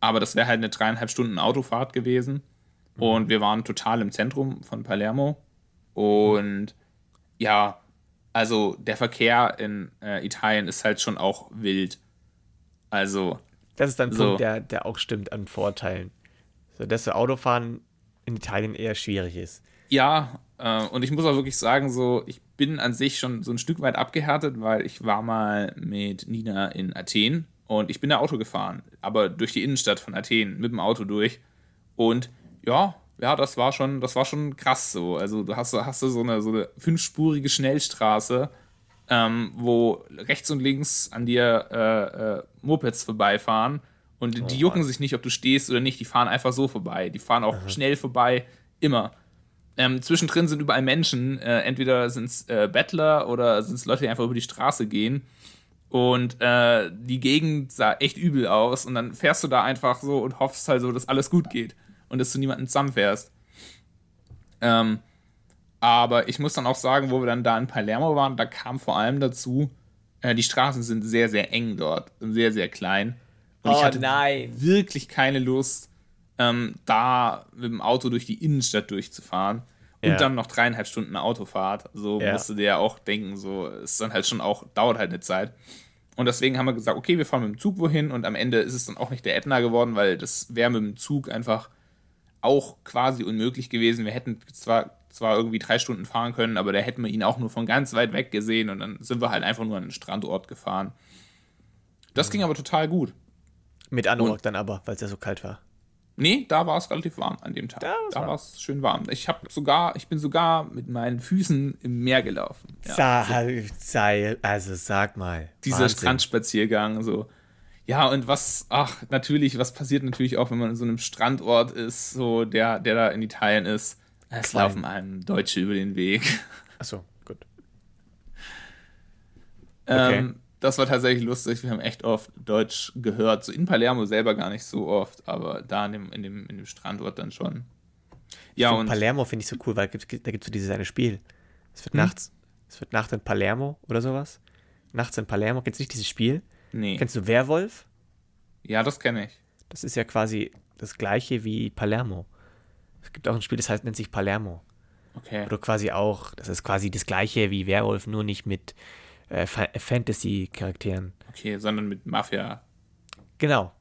Aber das wäre halt eine dreieinhalb Stunden Autofahrt gewesen. Und wir waren total im Zentrum von Palermo. Und ja, also der Verkehr in äh, Italien ist halt schon auch wild. Also, das ist ein so. Punkt, der, der auch stimmt an Vorteilen. So, dass so Autofahren in Italien eher schwierig ist. Ja, äh, und ich muss auch wirklich sagen, so, ich bin an sich schon so ein Stück weit abgehärtet, weil ich war mal mit Nina in Athen und ich bin da Auto gefahren, aber durch die Innenstadt von Athen mit dem Auto durch. Und ja, ja, das war schon, das war schon krass so. Also du hast, hast du so eine, so eine fünfspurige Schnellstraße, ähm, wo rechts und links an dir äh, äh, Mopeds vorbeifahren und die jucken sich nicht, ob du stehst oder nicht. Die fahren einfach so vorbei. Die fahren auch schnell vorbei, immer. Ähm, zwischendrin sind überall Menschen. Äh, entweder sind es äh, Bettler oder sind es Leute, die einfach über die Straße gehen. Und äh, die Gegend sah echt übel aus. Und dann fährst du da einfach so und hoffst halt so, dass alles gut geht. Und dass du niemanden zusammenfährst. Ähm, aber ich muss dann auch sagen, wo wir dann da in Palermo waren, da kam vor allem dazu, äh, die Straßen sind sehr, sehr eng dort. und Sehr, sehr klein. Und ich Oh hatte nein. wirklich keine Lust, ähm, da mit dem Auto durch die Innenstadt durchzufahren und Ja. dann noch dreieinhalb Stunden Autofahrt. So Ja. musst du dir ja auch denken, so ist dann halt schon auch, dauert halt eine Zeit. Und deswegen haben wir gesagt, okay, wir fahren mit dem Zug wohin und am Ende ist es dann auch nicht der Ätna geworden, weil das wäre mit dem Zug einfach auch quasi unmöglich gewesen. Wir hätten zwar, zwar irgendwie drei Stunden fahren können, aber da hätten wir ihn auch nur von ganz weit weg gesehen und dann sind wir halt einfach nur an den Strandort gefahren. Das ging aber total gut. Mit Anorak dann aber, weil es ja so kalt war. Nee, da war es relativ warm an dem Tag. Da war es schön warm. Ich habe sogar, ich bin sogar mit meinen Füßen im Meer gelaufen. Ja. Sa sei, also sag mal. Dieser Wahnsinn. Strandspaziergang, so. Ja, und was, ach, natürlich, was passiert natürlich auch, wenn man in so einem Strandort ist, so der, der da in Italien ist. Es laufen einem Deutsche über den Weg. Achso, gut. Okay. Ähm, das war tatsächlich lustig. Wir haben echt oft Deutsch gehört. So in Palermo selber gar nicht so oft, aber da in dem, in dem, in dem Strandort dann schon. Ja, Und Palermo finde ich so cool, weil da gibt es so dieses eine Spiel. Es Hm? wird nachts, es wird Nacht in Palermo oder sowas. Nachts in Palermo, kennst du nicht dieses Spiel? Nee. Kennst du Werwolf? Ja, das kenne ich. Das ist ja quasi das gleiche wie Palermo. Es gibt auch ein Spiel, das heißt, nennt sich Palermo. Okay. Du quasi auch, das ist quasi das gleiche wie Werwolf, nur nicht mit äh, Fa- Fantasy-Charakteren. Okay, sondern mit Mafia. Genau.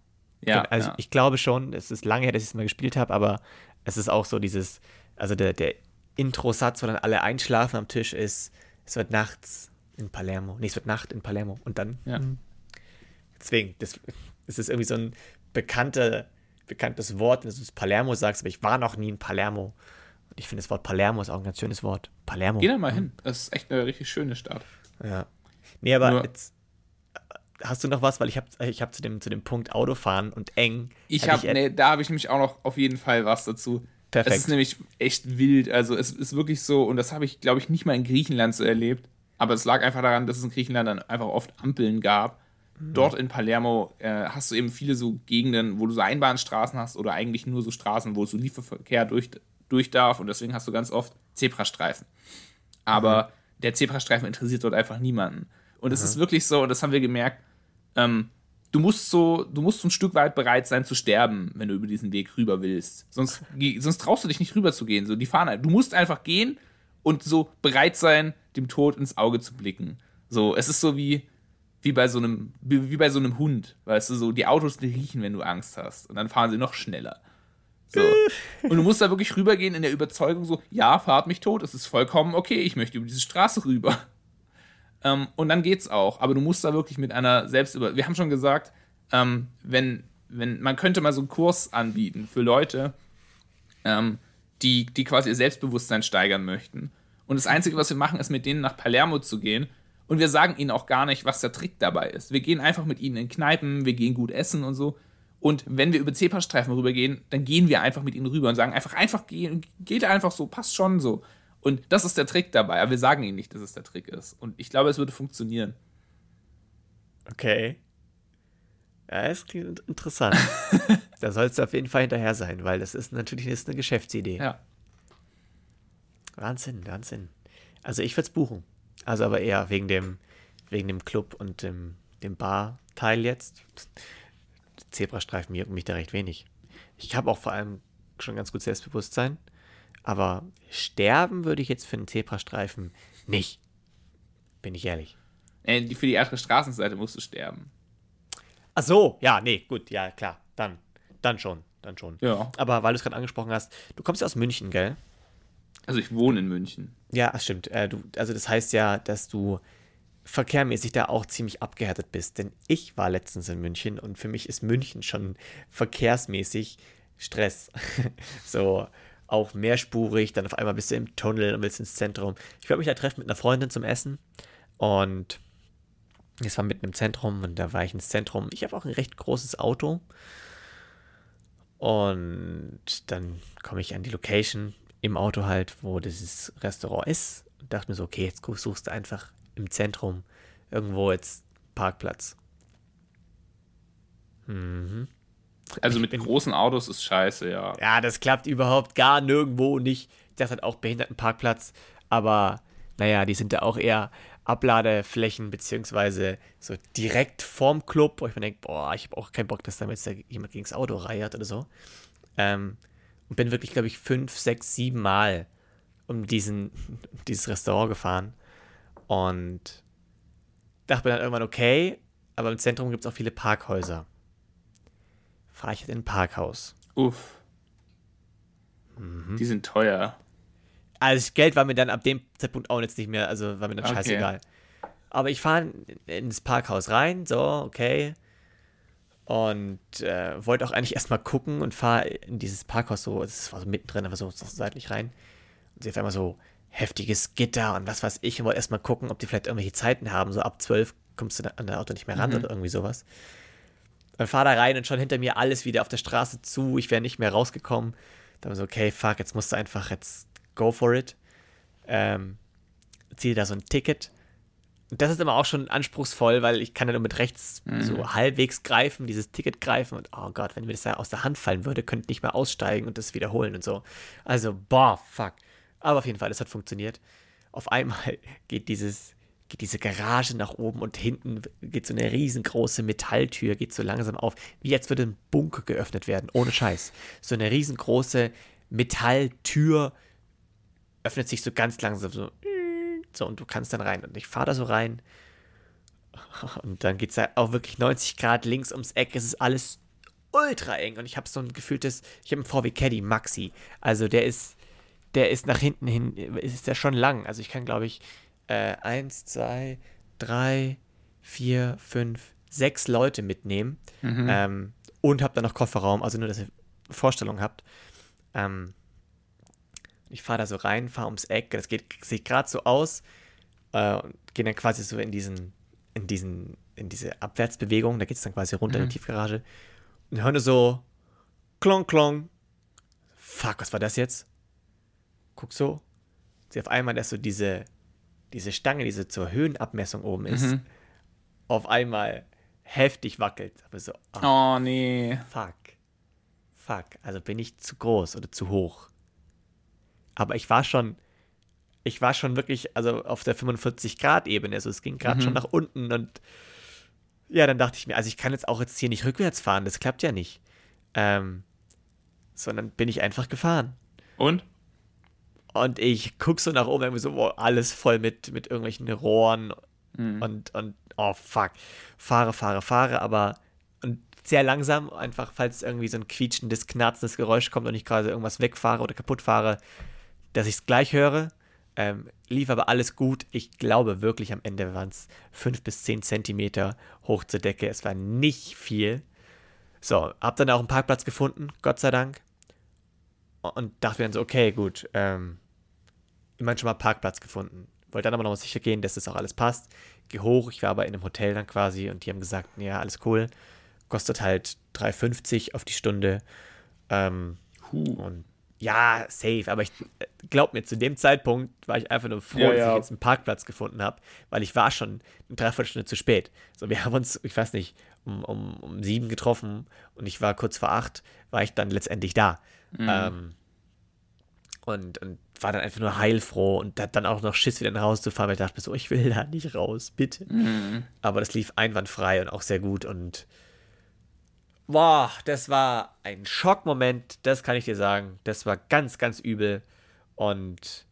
Ja, also ja. ich glaube schon, es ist lange her, dass ich es mal gespielt habe, aber es ist auch so dieses, also der, der Intro-Satz, wo dann alle einschlafen am Tisch ist, es wird nachts in Palermo. Nee, es wird Nacht in Palermo. Und dann. Ja. Deswegen, das, das ist irgendwie so ein bekannte, bekanntes Wort, wenn du es Palermo sagst, aber ich war noch nie in Palermo. Und ich finde das Wort Palermo ist auch ein ganz schönes Wort. Palermo. Geh da mal hin. Das ist echt eine richtig schöne Stadt. Ja. Nee, aber Nur- jetzt hast du noch was, weil ich habe ich hab zu dem, zu dem Punkt Autofahren und eng. Ich habe, nee, da habe ich nämlich auch noch auf jeden Fall was dazu. Perfekt. Es ist nämlich echt wild. Also es ist wirklich so, und das habe ich, glaube ich, nicht mal in Griechenland so erlebt. Aber es lag einfach daran, dass es in Griechenland dann einfach oft Ampeln gab. Mhm. Dort in Palermo äh, hast du eben viele so Gegenden, wo du so Einbahnstraßen hast oder eigentlich nur so Straßen, wo so Lieferverkehr durch, durch darf. Und deswegen hast du ganz oft Zebrastreifen. Aber Mhm. der Zebrastreifen interessiert dort einfach niemanden. Und es ist wirklich so, und das haben wir gemerkt, ähm, du musst so, du musst so ein Stück weit bereit sein zu sterben, wenn du über diesen Weg rüber willst. Sonst, sonst traust du dich nicht rüber zu gehen. So, die fahren. Du musst einfach gehen und so bereit sein, dem Tod ins Auge zu blicken. So, es ist so wie, wie bei so einem, wie, bei so einem Hund. Weißt du, so, die Autos riechen, wenn du Angst hast. Und dann fahren sie noch schneller. So. Und du musst da wirklich rübergehen in der Überzeugung, so, ja, fahrt mich tot, es ist vollkommen okay, ich möchte über diese Straße rüber. Ähm, und dann geht's auch. Aber du musst da wirklich mit einer Selbstüber. Wir haben schon gesagt, ähm, wenn, wenn, man könnte mal so einen Kurs anbieten für Leute, ähm, die, die quasi ihr Selbstbewusstsein steigern möchten. Und das Einzige, was wir machen, ist mit denen nach Palermo zu gehen. Und wir sagen ihnen auch gar nicht, was der Trick dabei ist. Wir gehen einfach mit ihnen in Kneipen, wir gehen gut essen und so. Und wenn wir über Zebrastreifen rübergehen, dann gehen wir einfach mit ihnen rüber und sagen einfach, einfach gehen, geht einfach so, passt schon so. Und das ist der Trick dabei, aber wir sagen ihnen nicht, dass es der Trick ist. Und ich glaube, es würde funktionieren. Okay. Ja, das klingt interessant. da sollst du auf jeden Fall hinterher sein, weil das ist natürlich das ist eine Geschäftsidee. Ja. Wahnsinn, Wahnsinn. Also ich würde es buchen. Also aber eher wegen dem, wegen dem Club und dem, dem Bar-Teil jetzt. Zebrastreifen jucken mich da recht wenig. Ich habe auch vor allem schon ganz gut Selbstbewusstsein. Aber sterben würde ich jetzt für einen Zebrastreifen nicht. Bin ich ehrlich. Äh, Für die andere Straßenseite musst du sterben. Ach so, ja, nee, gut, ja, klar. Dann, dann schon, dann schon. Ja. Aber weil du es gerade angesprochen hast, du kommst ja aus München, gell? Also ich wohne in München. Ja, stimmt. Äh, du, also das heißt ja, dass du verkehrmäßig da auch ziemlich abgehärtet bist. Denn ich war letztens in München und für mich ist München schon verkehrsmäßig Stress. so auch mehrspurig, dann auf einmal bist du im Tunnel und willst ins Zentrum. Ich wollte mich da treffen mit einer Freundin zum Essen und es war mitten im Zentrum und da war ich ins Zentrum. Ich habe auch ein recht großes Auto. Und dann komme ich an die Location im Auto halt, wo dieses Restaurant ist. Und dachte mir so, okay, jetzt suchst du einfach im Zentrum irgendwo jetzt Parkplatz. Also mit großen Autos ist scheiße, ja. Ja, das klappt überhaupt gar nirgendwo nicht. Ich dachte halt auch Behindertenparkplatz, aber naja, die sind da auch eher Abladeflächen, beziehungsweise so direkt vorm Club, wo ich mir denke, boah, ich habe auch keinen Bock, dass da jetzt jemand gegen das Auto reiert oder so. Ähm, und bin wirklich, glaube ich, fünf, sechs, sieben Mal um diesen, dieses Restaurant gefahren und dachte mir dann irgendwann, okay, aber im Zentrum gibt es auch viele Parkhäuser. Fahre ich jetzt in ein Parkhaus. Uff. Mhm. Die sind teuer. Also Geld war mir dann ab dem Zeitpunkt auch jetzt nicht mehr, also war mir dann Okay. scheißegal. Aber ich fahre ins Parkhaus rein, so, okay. Und äh, wollte auch eigentlich erstmal gucken und fahre in dieses Parkhaus so, es war so mittendrin, aber so, so seitlich rein. Und sehe auf einmal so heftiges Gitter und was weiß ich und wollte erstmal gucken, ob die vielleicht irgendwelche Zeiten haben. So ab 12 kommst du an der Auto nicht mehr ran oder irgendwie sowas. Dann fahr da rein und schon hinter mir alles wieder auf der Straße zu. Ich wäre nicht mehr rausgekommen. Dann so, okay, fuck, jetzt musst du einfach jetzt go for it. Ähm, ziehe da so ein Ticket. Und das ist immer auch schon anspruchsvoll, weil ich kann ja nur mit rechts so halbwegs greifen, dieses Ticket greifen und oh Gott, wenn mir das da aus der Hand fallen würde, könnte ich nicht mehr aussteigen und das wiederholen und so. Also, boah, fuck. Aber auf jeden Fall, das hat funktioniert. Auf einmal geht dieses, geht diese Garage nach oben und hinten geht so eine riesengroße Metalltür, geht so langsam auf, wie als würde ein Bunker geöffnet werden, ohne Scheiß. So eine riesengroße Metalltür öffnet sich so ganz langsam so. So, und du kannst dann rein. Und ich fahre da so rein. Und dann geht es halt auch wirklich 90 Grad links ums Eck. Es ist alles ultra eng. Und ich habe so ein gefühltes, ich habe einen VW Caddy Maxi. Also der ist, der ist nach hinten hin, ist ja schon lang. Also ich kann, glaube ich, äh, eins, zwei, drei, vier, fünf, sechs Leute mitnehmen. Mhm. Ähm, und habe dann noch Kofferraum, also nur, dass ihr Vorstellung habt. Ähm, ich fahre da so rein, fahre ums Eck, das geht, sieht gerade so aus äh, und gehe dann quasi so in diesen, in diesen, in diese Abwärtsbewegung, da geht es dann quasi runter mhm. in die mhm. Tiefgarage und höre so klong klong. Fuck, was war das jetzt? Guck so, sehe auf einmal, dass so diese, diese Stange, die so zur Höhenabmessung oben ist, mhm. auf einmal heftig wackelt. Aber so, oh, oh nee. Fuck. Fuck. Also bin ich zu groß oder zu hoch. Aber ich war schon, ich war schon wirklich, also auf der 45-Grad-Ebene. Also es ging gerade mhm. schon nach unten und ja, dann dachte ich mir, also ich kann jetzt auch jetzt hier nicht rückwärts fahren, das klappt ja nicht. Ähm, sondern bin ich einfach gefahren. Und? Und ich gucke so nach oben, irgendwie so, boah, alles voll mit, mit irgendwelchen Rohren mhm. und, und, oh fuck. Fahre, fahre, fahre, aber und sehr langsam, einfach falls irgendwie so ein quietschendes, knarzendes Geräusch kommt und ich gerade irgendwas wegfahre oder kaputt fahre, dass ich es gleich höre. Ähm, lief aber alles gut. Ich glaube wirklich, am Ende waren es 5 bis 10 Zentimeter hoch zur Decke. Es war nicht viel. So, hab dann auch einen Parkplatz gefunden, Gott sei Dank. Und dachte mir dann so, okay, gut, ähm, immerhin schon mal Parkplatz gefunden. Wollte dann aber noch mal sicher gehen, dass das auch alles passt. Geh hoch, ich war aber in einem Hotel dann quasi und die haben gesagt, ja, alles cool. Kostet halt 3,50 auf die Stunde. Ähm, huh. Und ja, safe, aber ich äh, glaub mir, zu dem Zeitpunkt war ich einfach nur froh, ja, dass ich jetzt einen Parkplatz gefunden habe, weil ich war schon eine Dreiviertelstunde zu spät. So, wir haben uns, ich weiß nicht, um, um, um sieben getroffen und ich war kurz vor acht, war ich dann letztendlich da. Mhm. Ähm, und, und war dann einfach nur heilfroh und hat dann auch noch Schiss, wieder nach Hause zu fahren, weil ich dachte mir so, ich will da nicht raus, bitte. Mhm. Aber das lief einwandfrei und auch sehr gut und boah, das war ein Schockmoment, das kann ich dir sagen. Das war ganz, ganz übel. Und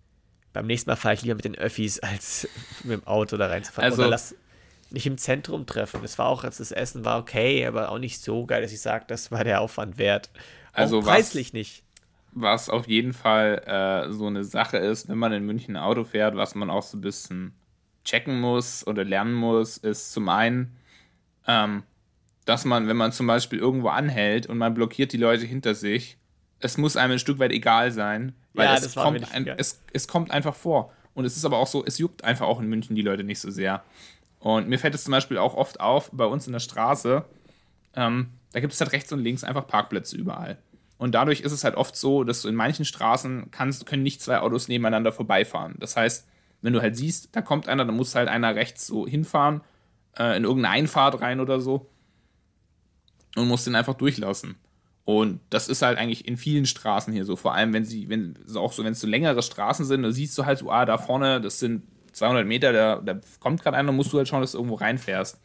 beim nächsten Mal fahre ich lieber mit den Öffis, als mit dem Auto da reinzufahren. Also, Oder lass nicht im Zentrum treffen. Das war auch, als das Essen war okay, aber auch nicht so geil, dass ich sage, das war der Aufwand wert. Auch also preislich was, nicht. Was auf jeden Fall äh, so eine Sache ist, wenn man in München ein Auto fährt, was man auch so ein bisschen checken muss oder lernen muss, ist zum einen, ähm, dass man, wenn man zum Beispiel irgendwo anhält und man blockiert die Leute hinter sich, es muss einem ein Stück weit egal sein, weil ja, es, kommt ein, es, es kommt einfach vor. Und es ist aber auch so, es juckt einfach auch in München die Leute nicht so sehr. Und mir fällt es zum Beispiel auch oft auf, bei uns in der Straße, ähm, da gibt es halt rechts und links einfach Parkplätze überall. Und dadurch ist es halt oft so, dass du in manchen Straßen kannst, können nicht zwei Autos nebeneinander vorbeifahren. Das heißt, wenn du halt siehst, da kommt einer, dann muss halt einer rechts so hinfahren, äh, in irgendeine Einfahrt rein oder so und musst den einfach durchlassen. Und das ist halt eigentlich in vielen Straßen hier so. Vor allem, wenn sie, wenn auch so, wenn es so längere Straßen sind, da siehst du halt so, ah, da vorne, das sind 200 Meter, da, da kommt gerade einer, musst du halt schauen, dass du irgendwo reinfährst.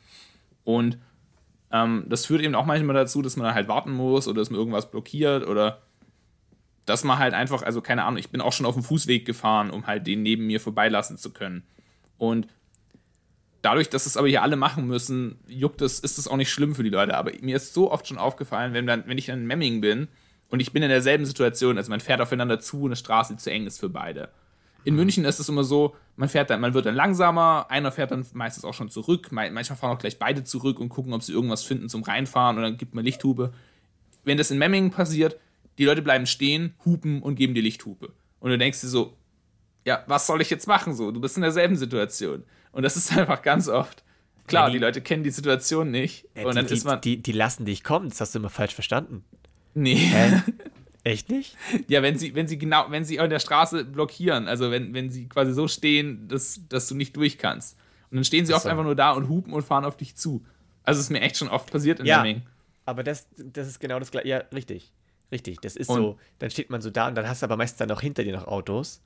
Und ähm, das führt eben auch manchmal dazu, dass man halt warten muss oder dass man irgendwas blockiert oder dass man halt einfach, also keine Ahnung, ich bin auch schon auf dem Fußweg gefahren, um halt den neben mir vorbeilassen zu können. Und dadurch, dass es aber hier alle machen müssen, juckt es, ist es auch nicht schlimm für die Leute. Aber mir ist so oft schon aufgefallen, wenn, dann, wenn ich in Memming bin und ich bin in derselben Situation, also man fährt aufeinander zu und eine Straße, die zu eng ist für beide. In München ist es immer so, man fährt dann, man wird dann langsamer, einer fährt dann meistens auch schon zurück, manchmal fahren auch gleich beide zurück und gucken, ob sie irgendwas finden zum Reinfahren und dann gibt man Lichthupe. Wenn das in Memmingen passiert, die Leute bleiben stehen, hupen und geben dir Lichthupe. Und du denkst dir so, ja, was soll ich jetzt machen so? Du bist in derselben Situation. Und das ist einfach ganz oft. Klar, die, die, Leute kennen die Situation nicht. Ja, und dann die, ist man. Die, die lassen dich kommen, das hast du immer falsch verstanden. Nee. Hä? Echt nicht? Ja, wenn sie, wenn sie genau, wenn sie an der Straße blockieren, also wenn, wenn sie quasi so stehen, dass, dass du nicht durch kannst. Und dann stehen sie oft einfach nur da und hupen und fahren auf dich zu. Also es ist mir echt schon oft passiert in ja, Lemming. Aber das, das ist genau das gleiche. Ja, richtig. Richtig. Das ist und so, dann steht man so da und dann hast du aber meistens dann noch hinter dir noch Autos.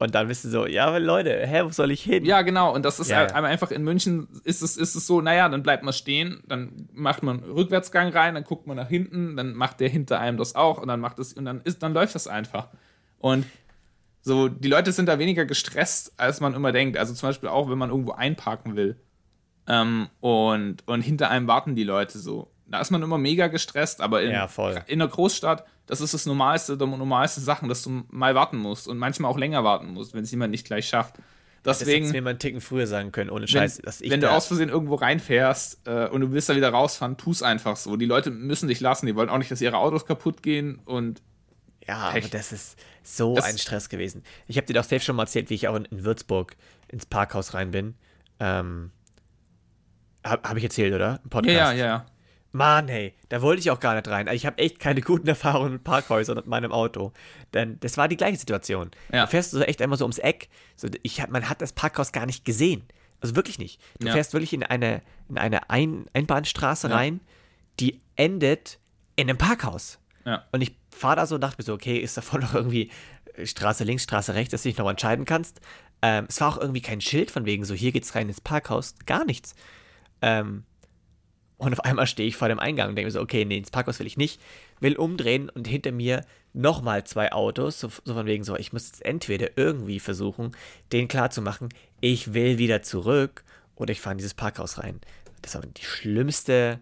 Und dann bist du so, ja, Leute, hä, wo soll ich hin? Ja, genau. Und das ist ja, ja. einfach in München ist es, ist es so, naja, dann bleibt man stehen, dann macht man einen Rückwärtsgang rein, dann guckt man nach hinten, dann macht der hinter einem das auch und dann macht es, und dann ist, dann läuft das einfach. Und So, die Leute sind da weniger gestresst, als man immer denkt. Also zum Beispiel auch, wenn man irgendwo einparken will. Ähm, und, und hinter einem warten die Leute so. Da ist man immer mega gestresst, aber in, Ja, in der Großstadt, das ist das Normalste, der normalste Sachen, dass du mal warten musst und manchmal auch länger warten musst, wenn es jemand nicht gleich schafft. Das hättest du Deswegen, mir mal einen Ticken früher sagen können, ohne wenn, Scheiß. ich wenn du aus Versehen irgendwo reinfährst äh, und du willst da wieder rausfahren, tu es einfach so. Die Leute müssen dich lassen, die wollen auch nicht, dass ihre Autos kaputt gehen und Ja, Pech. aber das ist so Das- ein Stress gewesen. Ich habe dir doch safe schon mal erzählt, wie ich auch in, in Würzburg ins Parkhaus rein bin. Ähm, habe hab ich erzählt, oder? Im Podcast. ja, ja, ja. Mann, hey, da wollte ich auch gar nicht rein. Also ich habe echt keine guten Erfahrungen mit Parkhäusern und meinem Auto. Denn das war die gleiche Situation. Ja. Du fährst so echt einmal so ums Eck. So, ich, man hat das Parkhaus gar nicht gesehen. Also wirklich nicht. Du Ja. fährst wirklich in eine, in eine Ein Einbahnstraße Ja. rein, die endet in einem Parkhaus. Ja. Und ich fahre da so und dachte mir so, okay, ist davon noch irgendwie äh, Straße links, Straße rechts, dass du dich noch entscheiden kannst. Ähm, es war auch irgendwie kein Schild von wegen so, hier geht's rein ins Parkhaus. Gar nichts. Ähm, und auf einmal stehe ich vor dem Eingang und denke mir so, okay, nee, ins Parkhaus will ich nicht. Will umdrehen und hinter mir nochmal zwei Autos. So, so von wegen so, ich muss jetzt entweder irgendwie versuchen, denen klarzumachen, ich will wieder zurück oder ich fahre in dieses Parkhaus rein. Das war die schlimmste,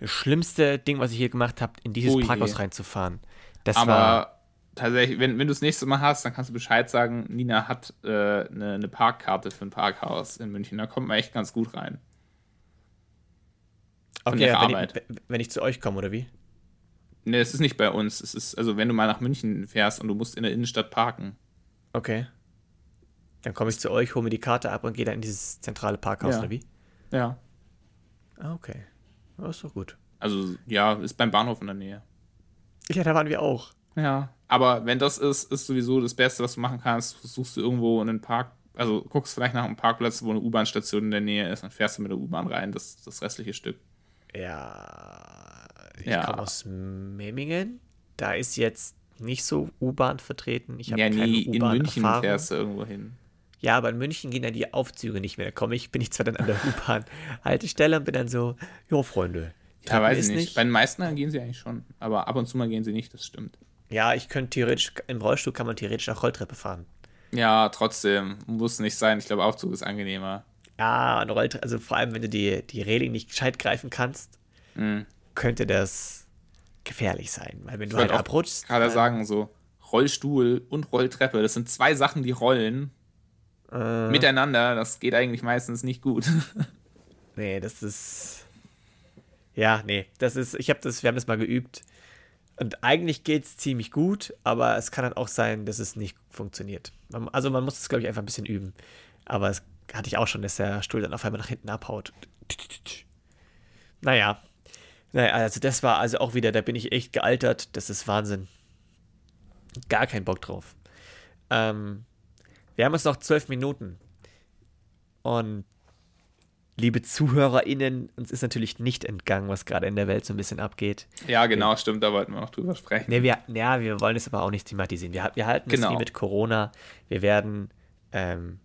das schlimmste Ding, was ich hier gemacht habe, in dieses je. Parkhaus reinzufahren. Das Aber war, tatsächlich, wenn, wenn du das nächste Mal hast, dann kannst du Bescheid sagen, Nina hat äh, eine, eine Parkkarte für ein Parkhaus in München. Da kommt man echt ganz gut rein. Von okay, ihrer wenn Arbeit. ich, wenn ich zu euch komme, oder wie? Ne, es ist nicht bei uns. Es ist, also wenn du mal nach München fährst und du musst in der Innenstadt parken. Okay. Dann komme ich zu euch, hole mir die Karte ab und gehe dann in dieses zentrale Parkhaus, Ja. oder wie? Ja. Ah, okay. Ja, ist doch gut. Also, ja, ist beim Bahnhof in der Nähe. Ja, da waren wir auch. Ja. Aber wenn das ist, ist sowieso das Beste, was du machen kannst. Suchst du irgendwo einen Park, also guckst vielleicht nach einem Parkplatz, wo eine U-Bahn-Station in der Nähe ist, dann fährst du mit der U-Bahn rein, das, das restliche Stück. Ja, ich Ja. komme aus Memmingen. Da ist jetzt nicht so U-Bahn vertreten. Ich habe Ja, keine nie in München U-Bahn-Erfahrung. fährst du irgendwo hin. Ja, aber in München gehen ja die Aufzüge nicht mehr. Da komme ich, bin ich zwar dann an der U-Bahn-Haltestelle und bin dann so, jo, Freunde. Ja, weiß ich nicht. Bei den meisten gehen sie eigentlich schon. Aber ab und zu mal gehen sie nicht, das stimmt. Ja, ich könnte theoretisch, im Rollstuhl kann man theoretisch auch Rolltreppe fahren. Ja, trotzdem. Muss nicht sein. Ich glaube, Aufzug ist angenehmer. Ja, eine Rolltreppe, also vor allem, wenn du die, die Reling nicht gescheit greifen kannst, Mhm. könnte das gefährlich sein. Weil wenn du Ich halt wollte auch abrutschst. Gerade dann- sagen, so Rollstuhl und Rolltreppe, das sind zwei Sachen, die rollen Äh, miteinander. Das geht eigentlich meistens nicht gut. Nee, das ist. Ja, nee, das ist. Ich habe das, wir haben das mal geübt. Und eigentlich geht's ziemlich gut, aber es kann dann auch sein, dass es nicht funktioniert. Man, also man muss es, glaube ich, einfach ein bisschen üben. Aber es hatte ich auch schon, dass der Stuhl dann auf einmal nach hinten abhaut. Naja. Naja, also das war also auch wieder, da bin ich echt gealtert. Das ist Wahnsinn. Gar keinen Bock drauf. Ähm, wir haben jetzt noch zwölf Minuten. Und liebe ZuhörerInnen, uns ist natürlich nicht entgangen, was gerade in der Welt so ein bisschen abgeht. ja, genau, stimmt. Da wollten wir noch drüber sprechen. Ne, wir, ja, wir wollen es aber auch nicht thematisieren. Wir, wir halten es Genau. wie mit Corona. Wir werden ähm,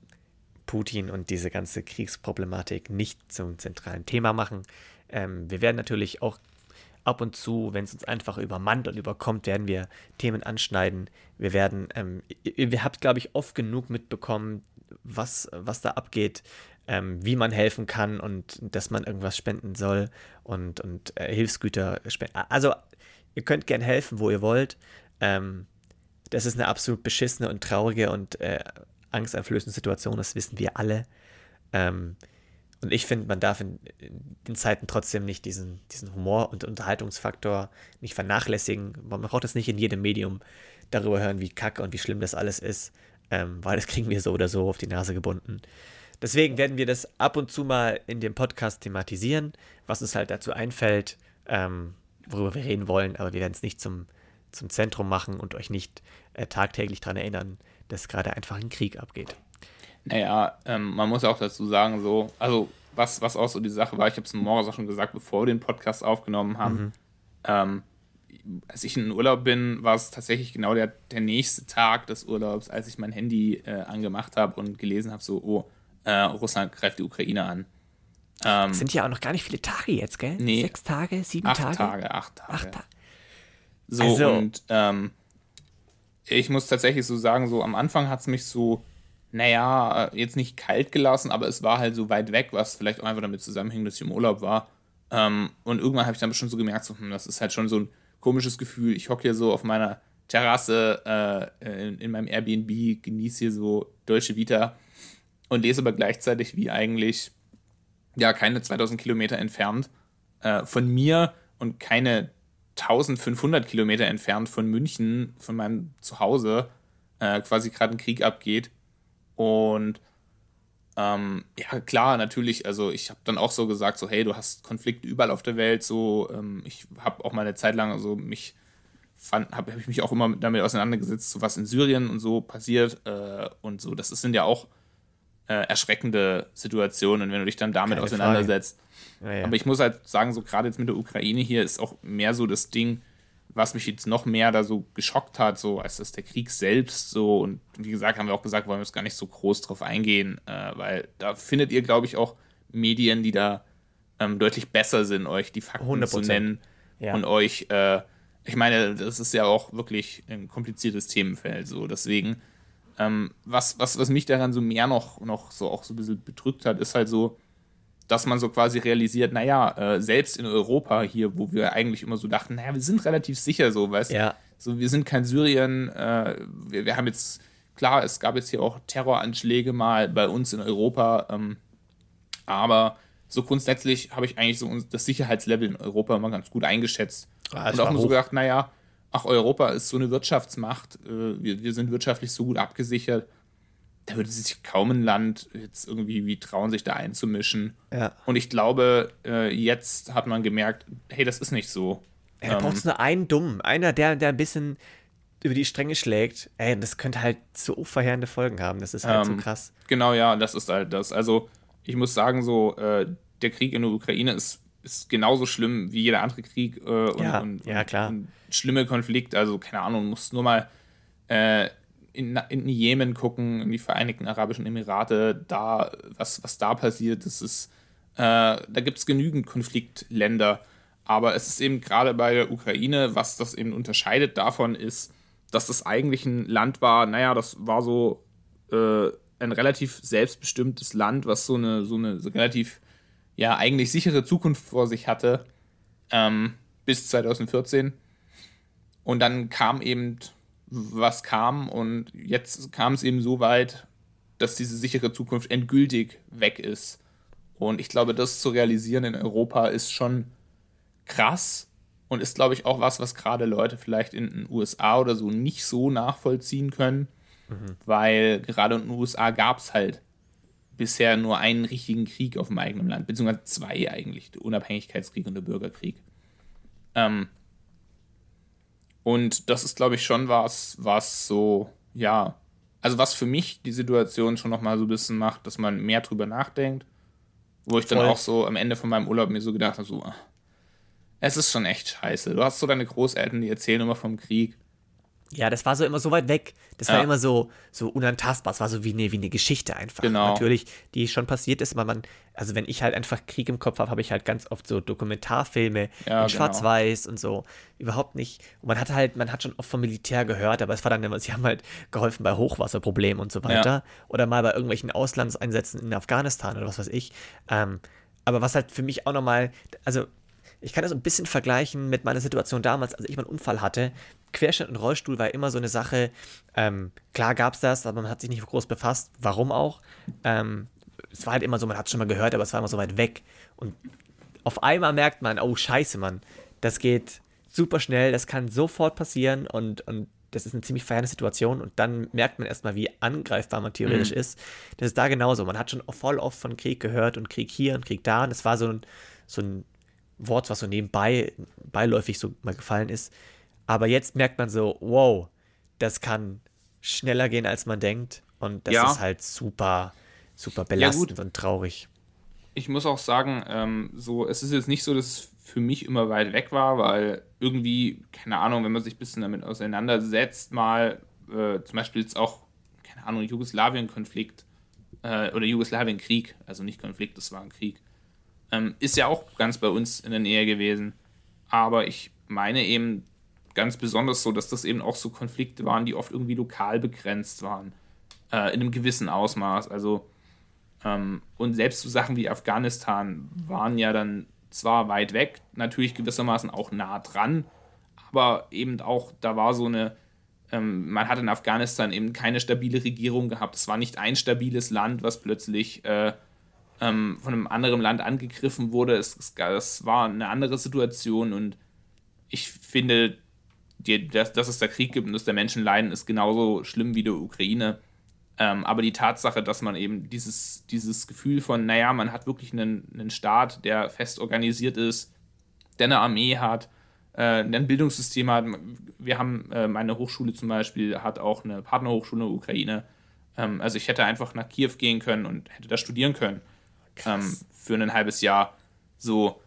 Putin und diese ganze Kriegsproblematik nicht zum zentralen Thema machen. Ähm, wir werden natürlich auch ab und zu, wenn es uns einfach übermannt und überkommt, werden wir Themen anschneiden. Wir werden, ähm, ihr, ihr habt, glaube ich, oft genug mitbekommen, was, was da abgeht, ähm, wie man helfen kann und dass man irgendwas spenden soll und, und äh, Hilfsgüter spenden. Also, ihr könnt gern helfen, wo ihr wollt. Ähm, das ist eine absolut beschissene und traurige und äh, angsteinflößende Situation, das wissen wir alle. Ähm, und ich finde, man darf in, den Zeiten trotzdem nicht diesen, diesen Humor- und Unterhaltungsfaktor nicht vernachlässigen. Man braucht es nicht in jedem Medium darüber hören, wie kacke und wie schlimm das alles ist, ähm, weil das kriegen wir so oder so auf die Nase gebunden. Deswegen werden wir das ab und zu mal in dem Podcast thematisieren, was uns halt dazu einfällt, ähm, worüber wir reden wollen, aber wir werden es nicht zum, zum Zentrum machen und euch nicht äh, tagtäglich daran erinnern, dass gerade einfach ein Krieg abgeht. Naja, ähm, man muss auch dazu sagen, so, also was, was auch so die Sache war, ich habe es morgens auch schon gesagt, bevor wir den Podcast aufgenommen haben, ähm, als ich in Urlaub bin, war es tatsächlich genau der, der nächste Tag des Urlaubs, als ich mein Handy äh, angemacht habe und gelesen habe, so, oh, äh, Russland greift die Ukraine an. Ähm, Es sind ja auch noch gar nicht viele Tage jetzt, gell? Nee. Sechs Tage, sieben acht Tage? Tage? acht Tage. Acht Tage. So, Also- und ähm, ich muss tatsächlich so sagen, so am Anfang hat es mich so, naja, jetzt nicht kalt gelassen, aber es war halt so weit weg, was vielleicht auch einfach damit zusammenhängt, dass ich im Urlaub war. Ähm, und irgendwann habe ich dann schon so gemerkt, so, hm, das ist halt schon so ein komisches Gefühl. Ich hocke hier so auf meiner Terrasse äh, in, in, meinem Airbnb, genieße hier so Deutsche Vita und lese aber gleichzeitig, wie eigentlich, ja, keine 2000 Kilometer entfernt äh, von mir und keine 1500 Kilometer entfernt von München, von meinem Zuhause, äh, quasi gerade ein Krieg abgeht. Und ähm, ja, klar, natürlich, also ich habe dann auch so gesagt, so, hey, du hast Konflikte überall auf der Welt, so, ähm, ich habe auch mal eine Zeit lang, also mich fand, habe hab ich mich auch immer damit auseinandergesetzt, so was in Syrien und so passiert äh, und so, das sind ja auch äh, erschreckende Situationen, und wenn du dich dann damit Keine auseinandersetzt. Ja, ja. Aber ich muss halt sagen, so gerade jetzt mit der Ukraine hier ist auch mehr so das Ding, was mich jetzt noch mehr da so geschockt hat, so als das der Krieg selbst so und wie gesagt, haben wir auch gesagt, wollen wir jetzt gar nicht so groß drauf eingehen, äh, weil da findet ihr, glaube ich, auch Medien, die da ähm, deutlich besser sind, euch die Fakten 100%. zu nennen ja. und euch, äh, ich meine, das ist ja auch wirklich ein kompliziertes Themenfeld, so deswegen, ähm, was, was, was mich daran so mehr noch, noch so auch so ein bisschen bedrückt hat, ist halt so, dass man so quasi realisiert, naja, äh, selbst in Europa hier, wo wir eigentlich immer so dachten, naja, wir sind relativ sicher so, weißt du? Ja. So, wir sind kein Syrien, äh, wir, wir haben jetzt, klar, es gab jetzt hier auch Terroranschläge mal bei uns in Europa, ähm, aber so grundsätzlich habe ich eigentlich so das Sicherheitslevel in Europa immer ganz gut eingeschätzt. Ah, und auch nur so gedacht, naja, ach, Europa ist so eine Wirtschaftsmacht, äh, wir, wir sind wirtschaftlich so gut abgesichert da würde sich kaum ein Land jetzt irgendwie wie trauen, sich da einzumischen. Ja. Und ich glaube, äh, jetzt hat man gemerkt, hey, das ist nicht so. Ja, da ähm, braucht es nur einen Dummen, einer, der, der ein bisschen über die Stränge schlägt. Ey, das könnte halt so verheerende Folgen haben. Das ist halt ähm, so krass. Genau, ja, das ist halt das. Also, ich muss sagen, so, äh, der Krieg in der Ukraine ist, ist genauso schlimm wie jeder andere Krieg. Äh, und, ja, und, ja, klar. Und schlimme Konflikt. Also, keine Ahnung, muss nur mal äh, in, in Jemen gucken, in die Vereinigten Arabischen Emirate, da, was, was da passiert, das ist, äh, da gibt es genügend Konfliktländer. Aber es ist eben gerade bei der Ukraine, was das eben unterscheidet davon ist, dass das eigentlich ein Land war, naja, das war so äh, ein relativ selbstbestimmtes Land, was so eine, so eine so relativ, ja, eigentlich sichere Zukunft vor sich hatte, ähm, bis 2014. Und dann kam eben was kam und jetzt kam es eben so weit, dass diese sichere Zukunft endgültig weg ist. Und ich glaube, das zu realisieren in Europa ist schon krass und ist, glaube ich, auch was, was gerade Leute vielleicht in den USA oder so nicht so nachvollziehen können, mhm. weil gerade in den USA gab es halt bisher nur einen richtigen Krieg auf dem eigenen Land, beziehungsweise zwei eigentlich, der Unabhängigkeitskrieg und der Bürgerkrieg. Ähm, und das ist, glaube ich, schon was, was so, ja, also was für mich die Situation schon nochmal so ein bisschen macht, dass man mehr drüber nachdenkt. Wo ich Voll. dann auch so am Ende von meinem Urlaub mir so gedacht habe, so, ah, es ist schon echt scheiße. Du hast so deine Großeltern, die erzählen immer vom Krieg. Ja, das war so immer so weit weg. Das ja. war immer so, so unantastbar. Es war so wie eine, wie eine Geschichte einfach. Genau. Natürlich, die schon passiert ist, aber man, also wenn ich halt einfach Krieg im Kopf habe, habe ich halt ganz oft so Dokumentarfilme ja, in genau. Schwarz-Weiß und so. Überhaupt nicht. Und man hat halt, man hat schon oft vom Militär gehört, aber es war dann immer, sie haben halt geholfen bei Hochwasserproblemen und so weiter. Ja. Oder mal bei irgendwelchen Auslandseinsätzen in Afghanistan oder was weiß ich. Ähm, aber was halt für mich auch nochmal, also ich kann das ein bisschen vergleichen mit meiner Situation damals, als ich meinen Unfall hatte. Querschnitt und Rollstuhl war immer so eine Sache. Ähm, klar gab es das, aber man hat sich nicht groß befasst. Warum auch? Ähm, es war halt immer so, man hat es schon mal gehört, aber es war immer so weit weg. Und auf einmal merkt man, oh Scheiße, Mann, das geht super schnell, das kann sofort passieren und, und das ist eine ziemlich ferne Situation und dann merkt man erstmal, wie angreifbar man theoretisch mhm. ist. Das ist da genauso. Man hat schon voll oft von Krieg gehört und Krieg hier und Krieg da und es war so ein, so ein Wort, was so nebenbei, beiläufig so mal gefallen ist. Aber jetzt merkt man so, wow, das kann schneller gehen, als man denkt. Und das ja. ist halt super, super belastend ja, und traurig. Ich muss auch sagen, ähm, so, es ist jetzt nicht so, dass es für mich immer weit weg war, weil irgendwie, keine Ahnung, wenn man sich ein bisschen damit auseinandersetzt, mal äh, zum Beispiel jetzt auch, keine Ahnung, Jugoslawien-Konflikt äh, oder Jugoslawien-Krieg, also nicht Konflikt, das war ein Krieg ähm, ist ja auch ganz bei uns in der Nähe gewesen. Aber ich meine eben, ganz besonders so, dass das eben auch so Konflikte waren, die oft irgendwie lokal begrenzt waren, äh, in einem gewissen Ausmaß. Also, ähm, und selbst so Sachen wie Afghanistan waren ja dann zwar weit weg, natürlich gewissermaßen auch nah dran, aber eben auch, da war so eine, ähm, man hat in Afghanistan eben keine stabile Regierung gehabt. Es war nicht ein stabiles Land, was plötzlich äh, ähm, von einem anderen Land angegriffen wurde. Es, es, es, war eine andere Situation und ich finde, die, dass, dass es da Krieg gibt und dass da Menschen leiden, ist genauso schlimm wie die Ukraine. Ähm, aber die Tatsache, dass man eben dieses, dieses Gefühl von, naja, man hat wirklich einen, einen Staat, der fest organisiert ist, der eine Armee hat, äh, ein Bildungssystem hat. Wir haben, äh, meine Hochschule zum Beispiel hat auch eine Partnerhochschule in der Ukraine. Ähm, also ich hätte einfach nach Kiew gehen können und hätte da studieren können. Ähm, für ein halbes Jahr. So.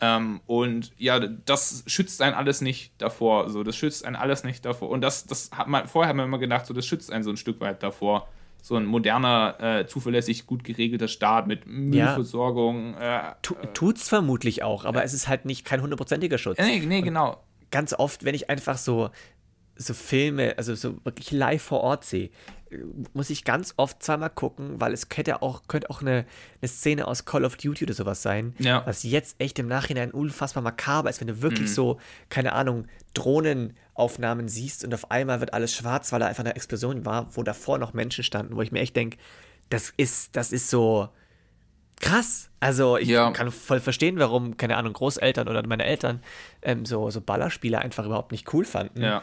Ähm, und ja, das schützt einen alles nicht davor. So, das schützt einen alles nicht davor. Und das, das hat man, vorher haben wir immer gedacht, so, das schützt einen so ein Stück weit davor. So ein moderner, äh, zuverlässig, gut geregelter Staat mit Müllversorgung. Ja. Äh, tut's vermutlich auch, aber es ist halt nicht kein hundertprozentiger Schutz. Nee, nee, genau. ganz oft, wenn ich einfach so, so Filme, also so wirklich live vor Ort sehe, muss ich ganz oft zweimal gucken, weil es könnte auch, könnte auch eine, eine Szene aus Call of Duty oder sowas sein, ja. was jetzt echt im Nachhinein unfassbar makaber ist, wenn du wirklich mhm. so, keine Ahnung, Drohnenaufnahmen siehst und auf einmal wird alles schwarz, weil da einfach eine Explosion war, wo davor noch Menschen standen, wo ich mir echt denke, das ist, das ist so krass. Also ich ja. kann voll verstehen, warum, keine Ahnung, Großeltern oder meine Eltern ähm, so, so Ballerspiele einfach überhaupt nicht cool fanden. Ja.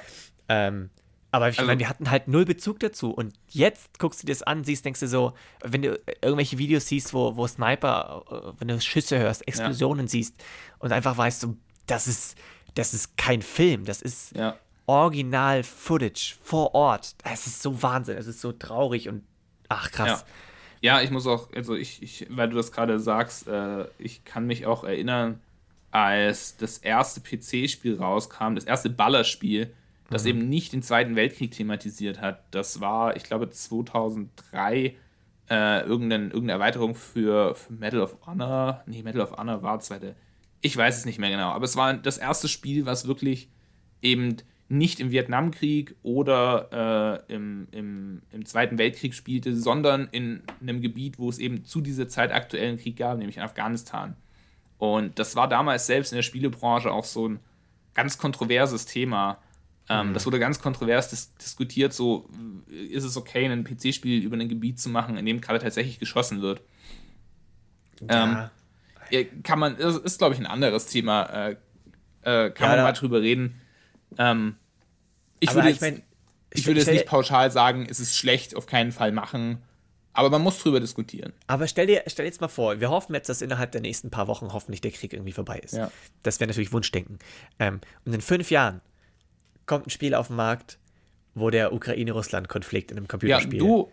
Ähm, aber ich also, meine, wir hatten halt null Bezug dazu. Und jetzt guckst du dir das an, siehst, denkst du so, wenn du irgendwelche Videos siehst, wo, wo Sniper, äh, wenn du Schüsse hörst, Explosionen ja. siehst und einfach weißt, so, das ist, das ist kein Film, das ist ja. Original-Footage vor Ort. Es ist so Wahnsinn, es ist so traurig und ach krass. Ja, ja ich muss auch, also ich, ich weil du das gerade sagst, äh, ich kann mich auch erinnern, als das erste PC-Spiel rauskam, das erste Ballerspiel, das mhm. eben nicht den Zweiten Weltkrieg thematisiert hat. Das war, ich glaube, 2003 äh, irgendeine, irgendeine Erweiterung für, für Medal of Honor. Nee, Medal of Honor war zweite. Ich weiß es nicht mehr genau, aber es war das erste Spiel, was wirklich eben nicht im Vietnamkrieg oder äh, im, im, im Zweiten Weltkrieg spielte, sondern in einem Gebiet, wo es eben zu dieser Zeit aktuellen Krieg gab, nämlich in Afghanistan. Und das war damals selbst in der Spielebranche auch so ein ganz kontroverses Thema, ähm, mhm. Das wurde ganz kontrovers dis diskutiert, so ist es okay, ein PC-Spiel über ein Gebiet zu machen, in dem gerade tatsächlich geschossen wird. Ja. Ähm, kann man, ist, ist glaube ich, ein anderes Thema. Äh, äh, kann ja, man mal drüber reden. Ähm, ich würde jetzt, ich, mein, ich würde jetzt nicht pauschal sagen, es ist schlecht, auf keinen Fall machen. Aber man muss drüber diskutieren. Aber stell dir, stell jetzt mal vor, wir hoffen jetzt, dass innerhalb der nächsten paar Wochen hoffentlich der Krieg irgendwie vorbei ist. Ja. Das wäre natürlich Wunschdenken. Ähm, und in fünf Jahren kommt ein Spiel auf den Markt, wo der Ukraine-Russland-Konflikt in einem Computerspiel. Ja, du,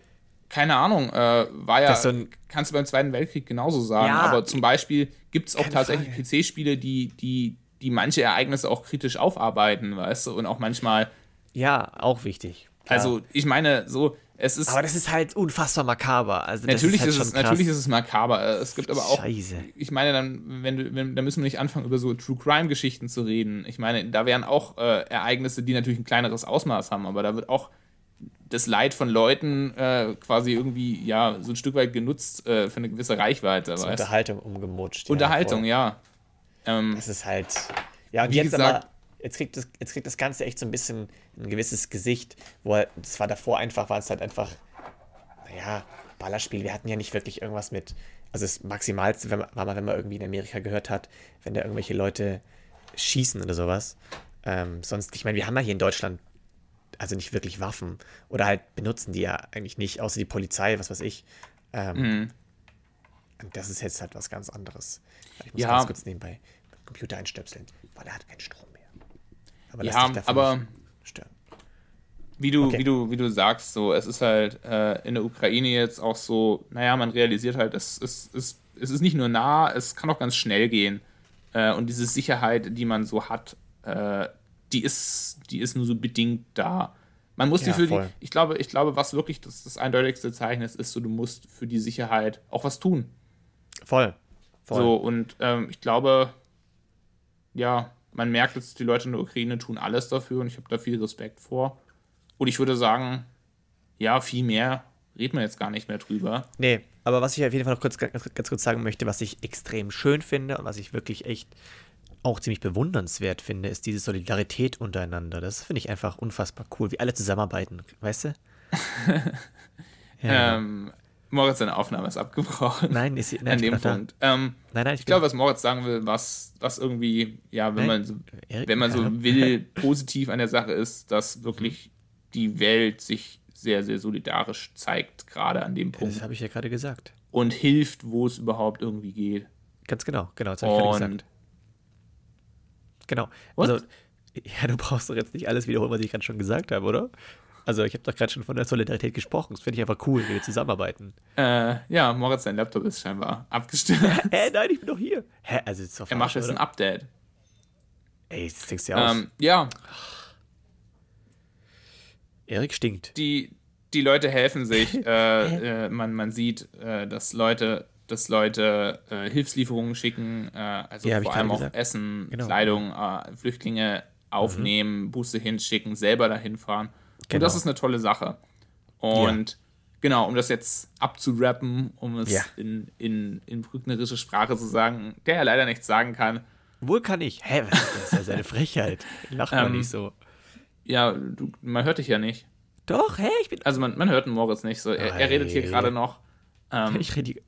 keine Ahnung, äh, war ja, so ein, kannst du beim Zweiten Weltkrieg genauso sagen, ja, aber zum Beispiel gibt es auch tatsächlich PC-Spiele, die, die, die manche Ereignisse auch kritisch aufarbeiten, weißt du, und auch manchmal. Ja, auch wichtig. Klar. Also, ich meine, so, es ist, aber das ist halt unfassbar makaber. Also natürlich, ist, halt ist es, natürlich ist es makaber. Äh, es gibt aber auch. Scheiße. Ich meine, dann, wenn du, wenn, da müssen wir nicht anfangen, über so True Crime-Geschichten zu reden. Ich meine, da wären auch äh, Ereignisse, die natürlich ein kleineres Ausmaß haben, aber da wird auch das Leid von Leuten äh, quasi irgendwie, ja, so ein Stück weit genutzt äh, für eine gewisse Reichweite. Zur Unterhaltung umgemutscht. Unterhaltung, ja. ja. Ähm, das ist halt. Ja, und jetzt gesagt, aber jetzt kriegt, das, jetzt kriegt das Ganze echt so ein bisschen ein gewisses Gesicht, wo halt, das war davor einfach, war es halt einfach, naja, Ballerspiel. Wir hatten ja nicht wirklich irgendwas mit, also das Maximalste wenn man, war mal, wenn man irgendwie in Amerika gehört hat, wenn da irgendwelche Leute schießen oder sowas. Ähm, sonst, ich meine, wir haben ja hier in Deutschland also nicht wirklich Waffen oder halt benutzen die ja eigentlich nicht, außer die Polizei, was weiß ich. Ähm, mhm. Und das ist jetzt halt was ganz anderes. Ich muss ja. ganz kurz nebenbei Computer einstöpseln, weil er hat keinen Strom. Aber ja, aber stören. Wie du, okay. wie, du, wie du sagst, so, es ist halt äh, in der Ukraine jetzt auch so, naja, man realisiert halt, es, es, es, es ist nicht nur nah, es kann auch ganz schnell gehen. Äh, und diese Sicherheit, die man so hat, äh, die, ist, die ist nur so bedingt da. Man muss ja, die für voll. die, ich glaube, ich glaube, was wirklich das, das eindeutigste Zeichen ist, ist so, du musst für die Sicherheit auch was tun. Voll. voll. So, und ähm, ich glaube, ja, man merkt jetzt, die Leute in der Ukraine tun alles dafür und ich habe da viel Respekt vor. Und ich würde sagen, ja, viel mehr reden wir jetzt gar nicht mehr drüber. Nee, aber was ich auf jeden Fall noch kurz, ganz, ganz kurz sagen möchte, was ich extrem schön finde und was ich wirklich echt auch ziemlich bewundernswert finde, ist diese Solidarität untereinander. Das finde ich einfach unfassbar cool, wie alle zusammenarbeiten, weißt du? ja. ähm, Moritz, seine Aufnahme ist abgebrochen. Nein, ist nein, an dem Punkt. Ähm, nein, nein, ich, ich glaube, was Moritz sagen will, was, was irgendwie, ja, wenn Nein. man so, Erik, wenn man so will, positiv an der Sache ist, dass wirklich die Welt sich sehr, sehr solidarisch zeigt, gerade an dem Punkt. Das habe ich ja gerade gesagt. Und hilft, wo es überhaupt irgendwie geht. Ganz genau, genau, das habe ich gerade gesagt. Genau. What? Also, ja, du brauchst doch jetzt nicht alles wiederholen, was ich gerade schon gesagt habe, oder? Also, ich habe doch gerade schon von der Solidarität gesprochen. Das finde ich einfach cool, wie wir zusammenarbeiten. Äh, ja, Moritz, sein Laptop ist scheinbar abgestürzt. Hä, nein, ich bin doch hier. Hä, also, ist doch er macht jetzt ein Update. Ey, das denkst du ja aus. Ähm, ja, Erik stinkt. die, die Leute helfen sich. äh, äh, man, man sieht, äh, dass Leute, dass Leute äh, Hilfslieferungen schicken, äh, also Ja, vor allem auch gesagt. Essen, Genau. Kleidung, äh, Flüchtlinge aufnehmen, Busse hinschicken, selber dahin fahren. Und Genau. das ist eine tolle Sache. Und genau, um das jetzt abzurappen, um es Ja. in, in, in brücknerische Sprache zu sagen, der ja leider nichts sagen kann. Wohl kann ich. Hä, was ist das? Das ist ja seine Frechheit. Lach mal Ähm, nicht so. Ja, du, man hört dich ja nicht. Doch, hä, ich bin. Also man, man hört den Moritz nicht so. Er, er redet hier gerade noch. Ähm, Ich rede.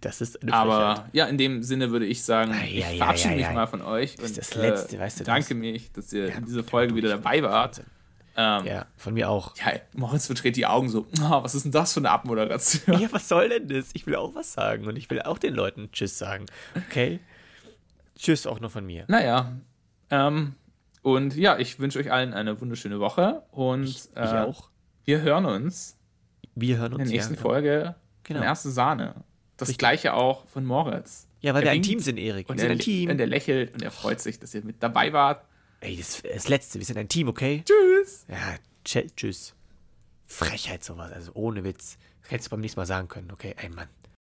Das ist eine Frechheit. Aber ja, in dem Sinne würde ich sagen, Ei, ich ei, verabschiede ei, mich ei. mal von euch. Das ist und, das Letzte, äh, weißt du das? Danke mich, dass ihr in dieser du, Folge wieder ich- dabei wart. Wahnsinn. Ähm, ja. Ja, von mir auch. Moritz verdreht die Augen so, "Ah, was ist denn das für eine Abmoderation? Ja, was soll denn das? Ich will auch was sagen und ich will auch den Leuten Tschüss sagen. Okay? Tschüss auch noch von mir. Naja, ähm, und ja, ich wünsche euch allen eine wunderschöne Woche und Ich äh, auch. wir hören uns Wir hören in uns der nächsten ja, genau. Folge Genau. von Erste Sahne. Das Richtig. gleiche auch von Moritz. Ja, weil Er wir ein Team sind, Erik. Wir Und sind er, ein Team. und er lächelt und er freut sich, dass ihr mit dabei wart. Ey, das, das Letzte. Wir sind ein Team, okay? Tschüss! Ja, tsch- tschüss. Frechheit sowas. Also ohne Witz. Das hättest du beim nächsten Mal sagen können, okay? Ey, Mann.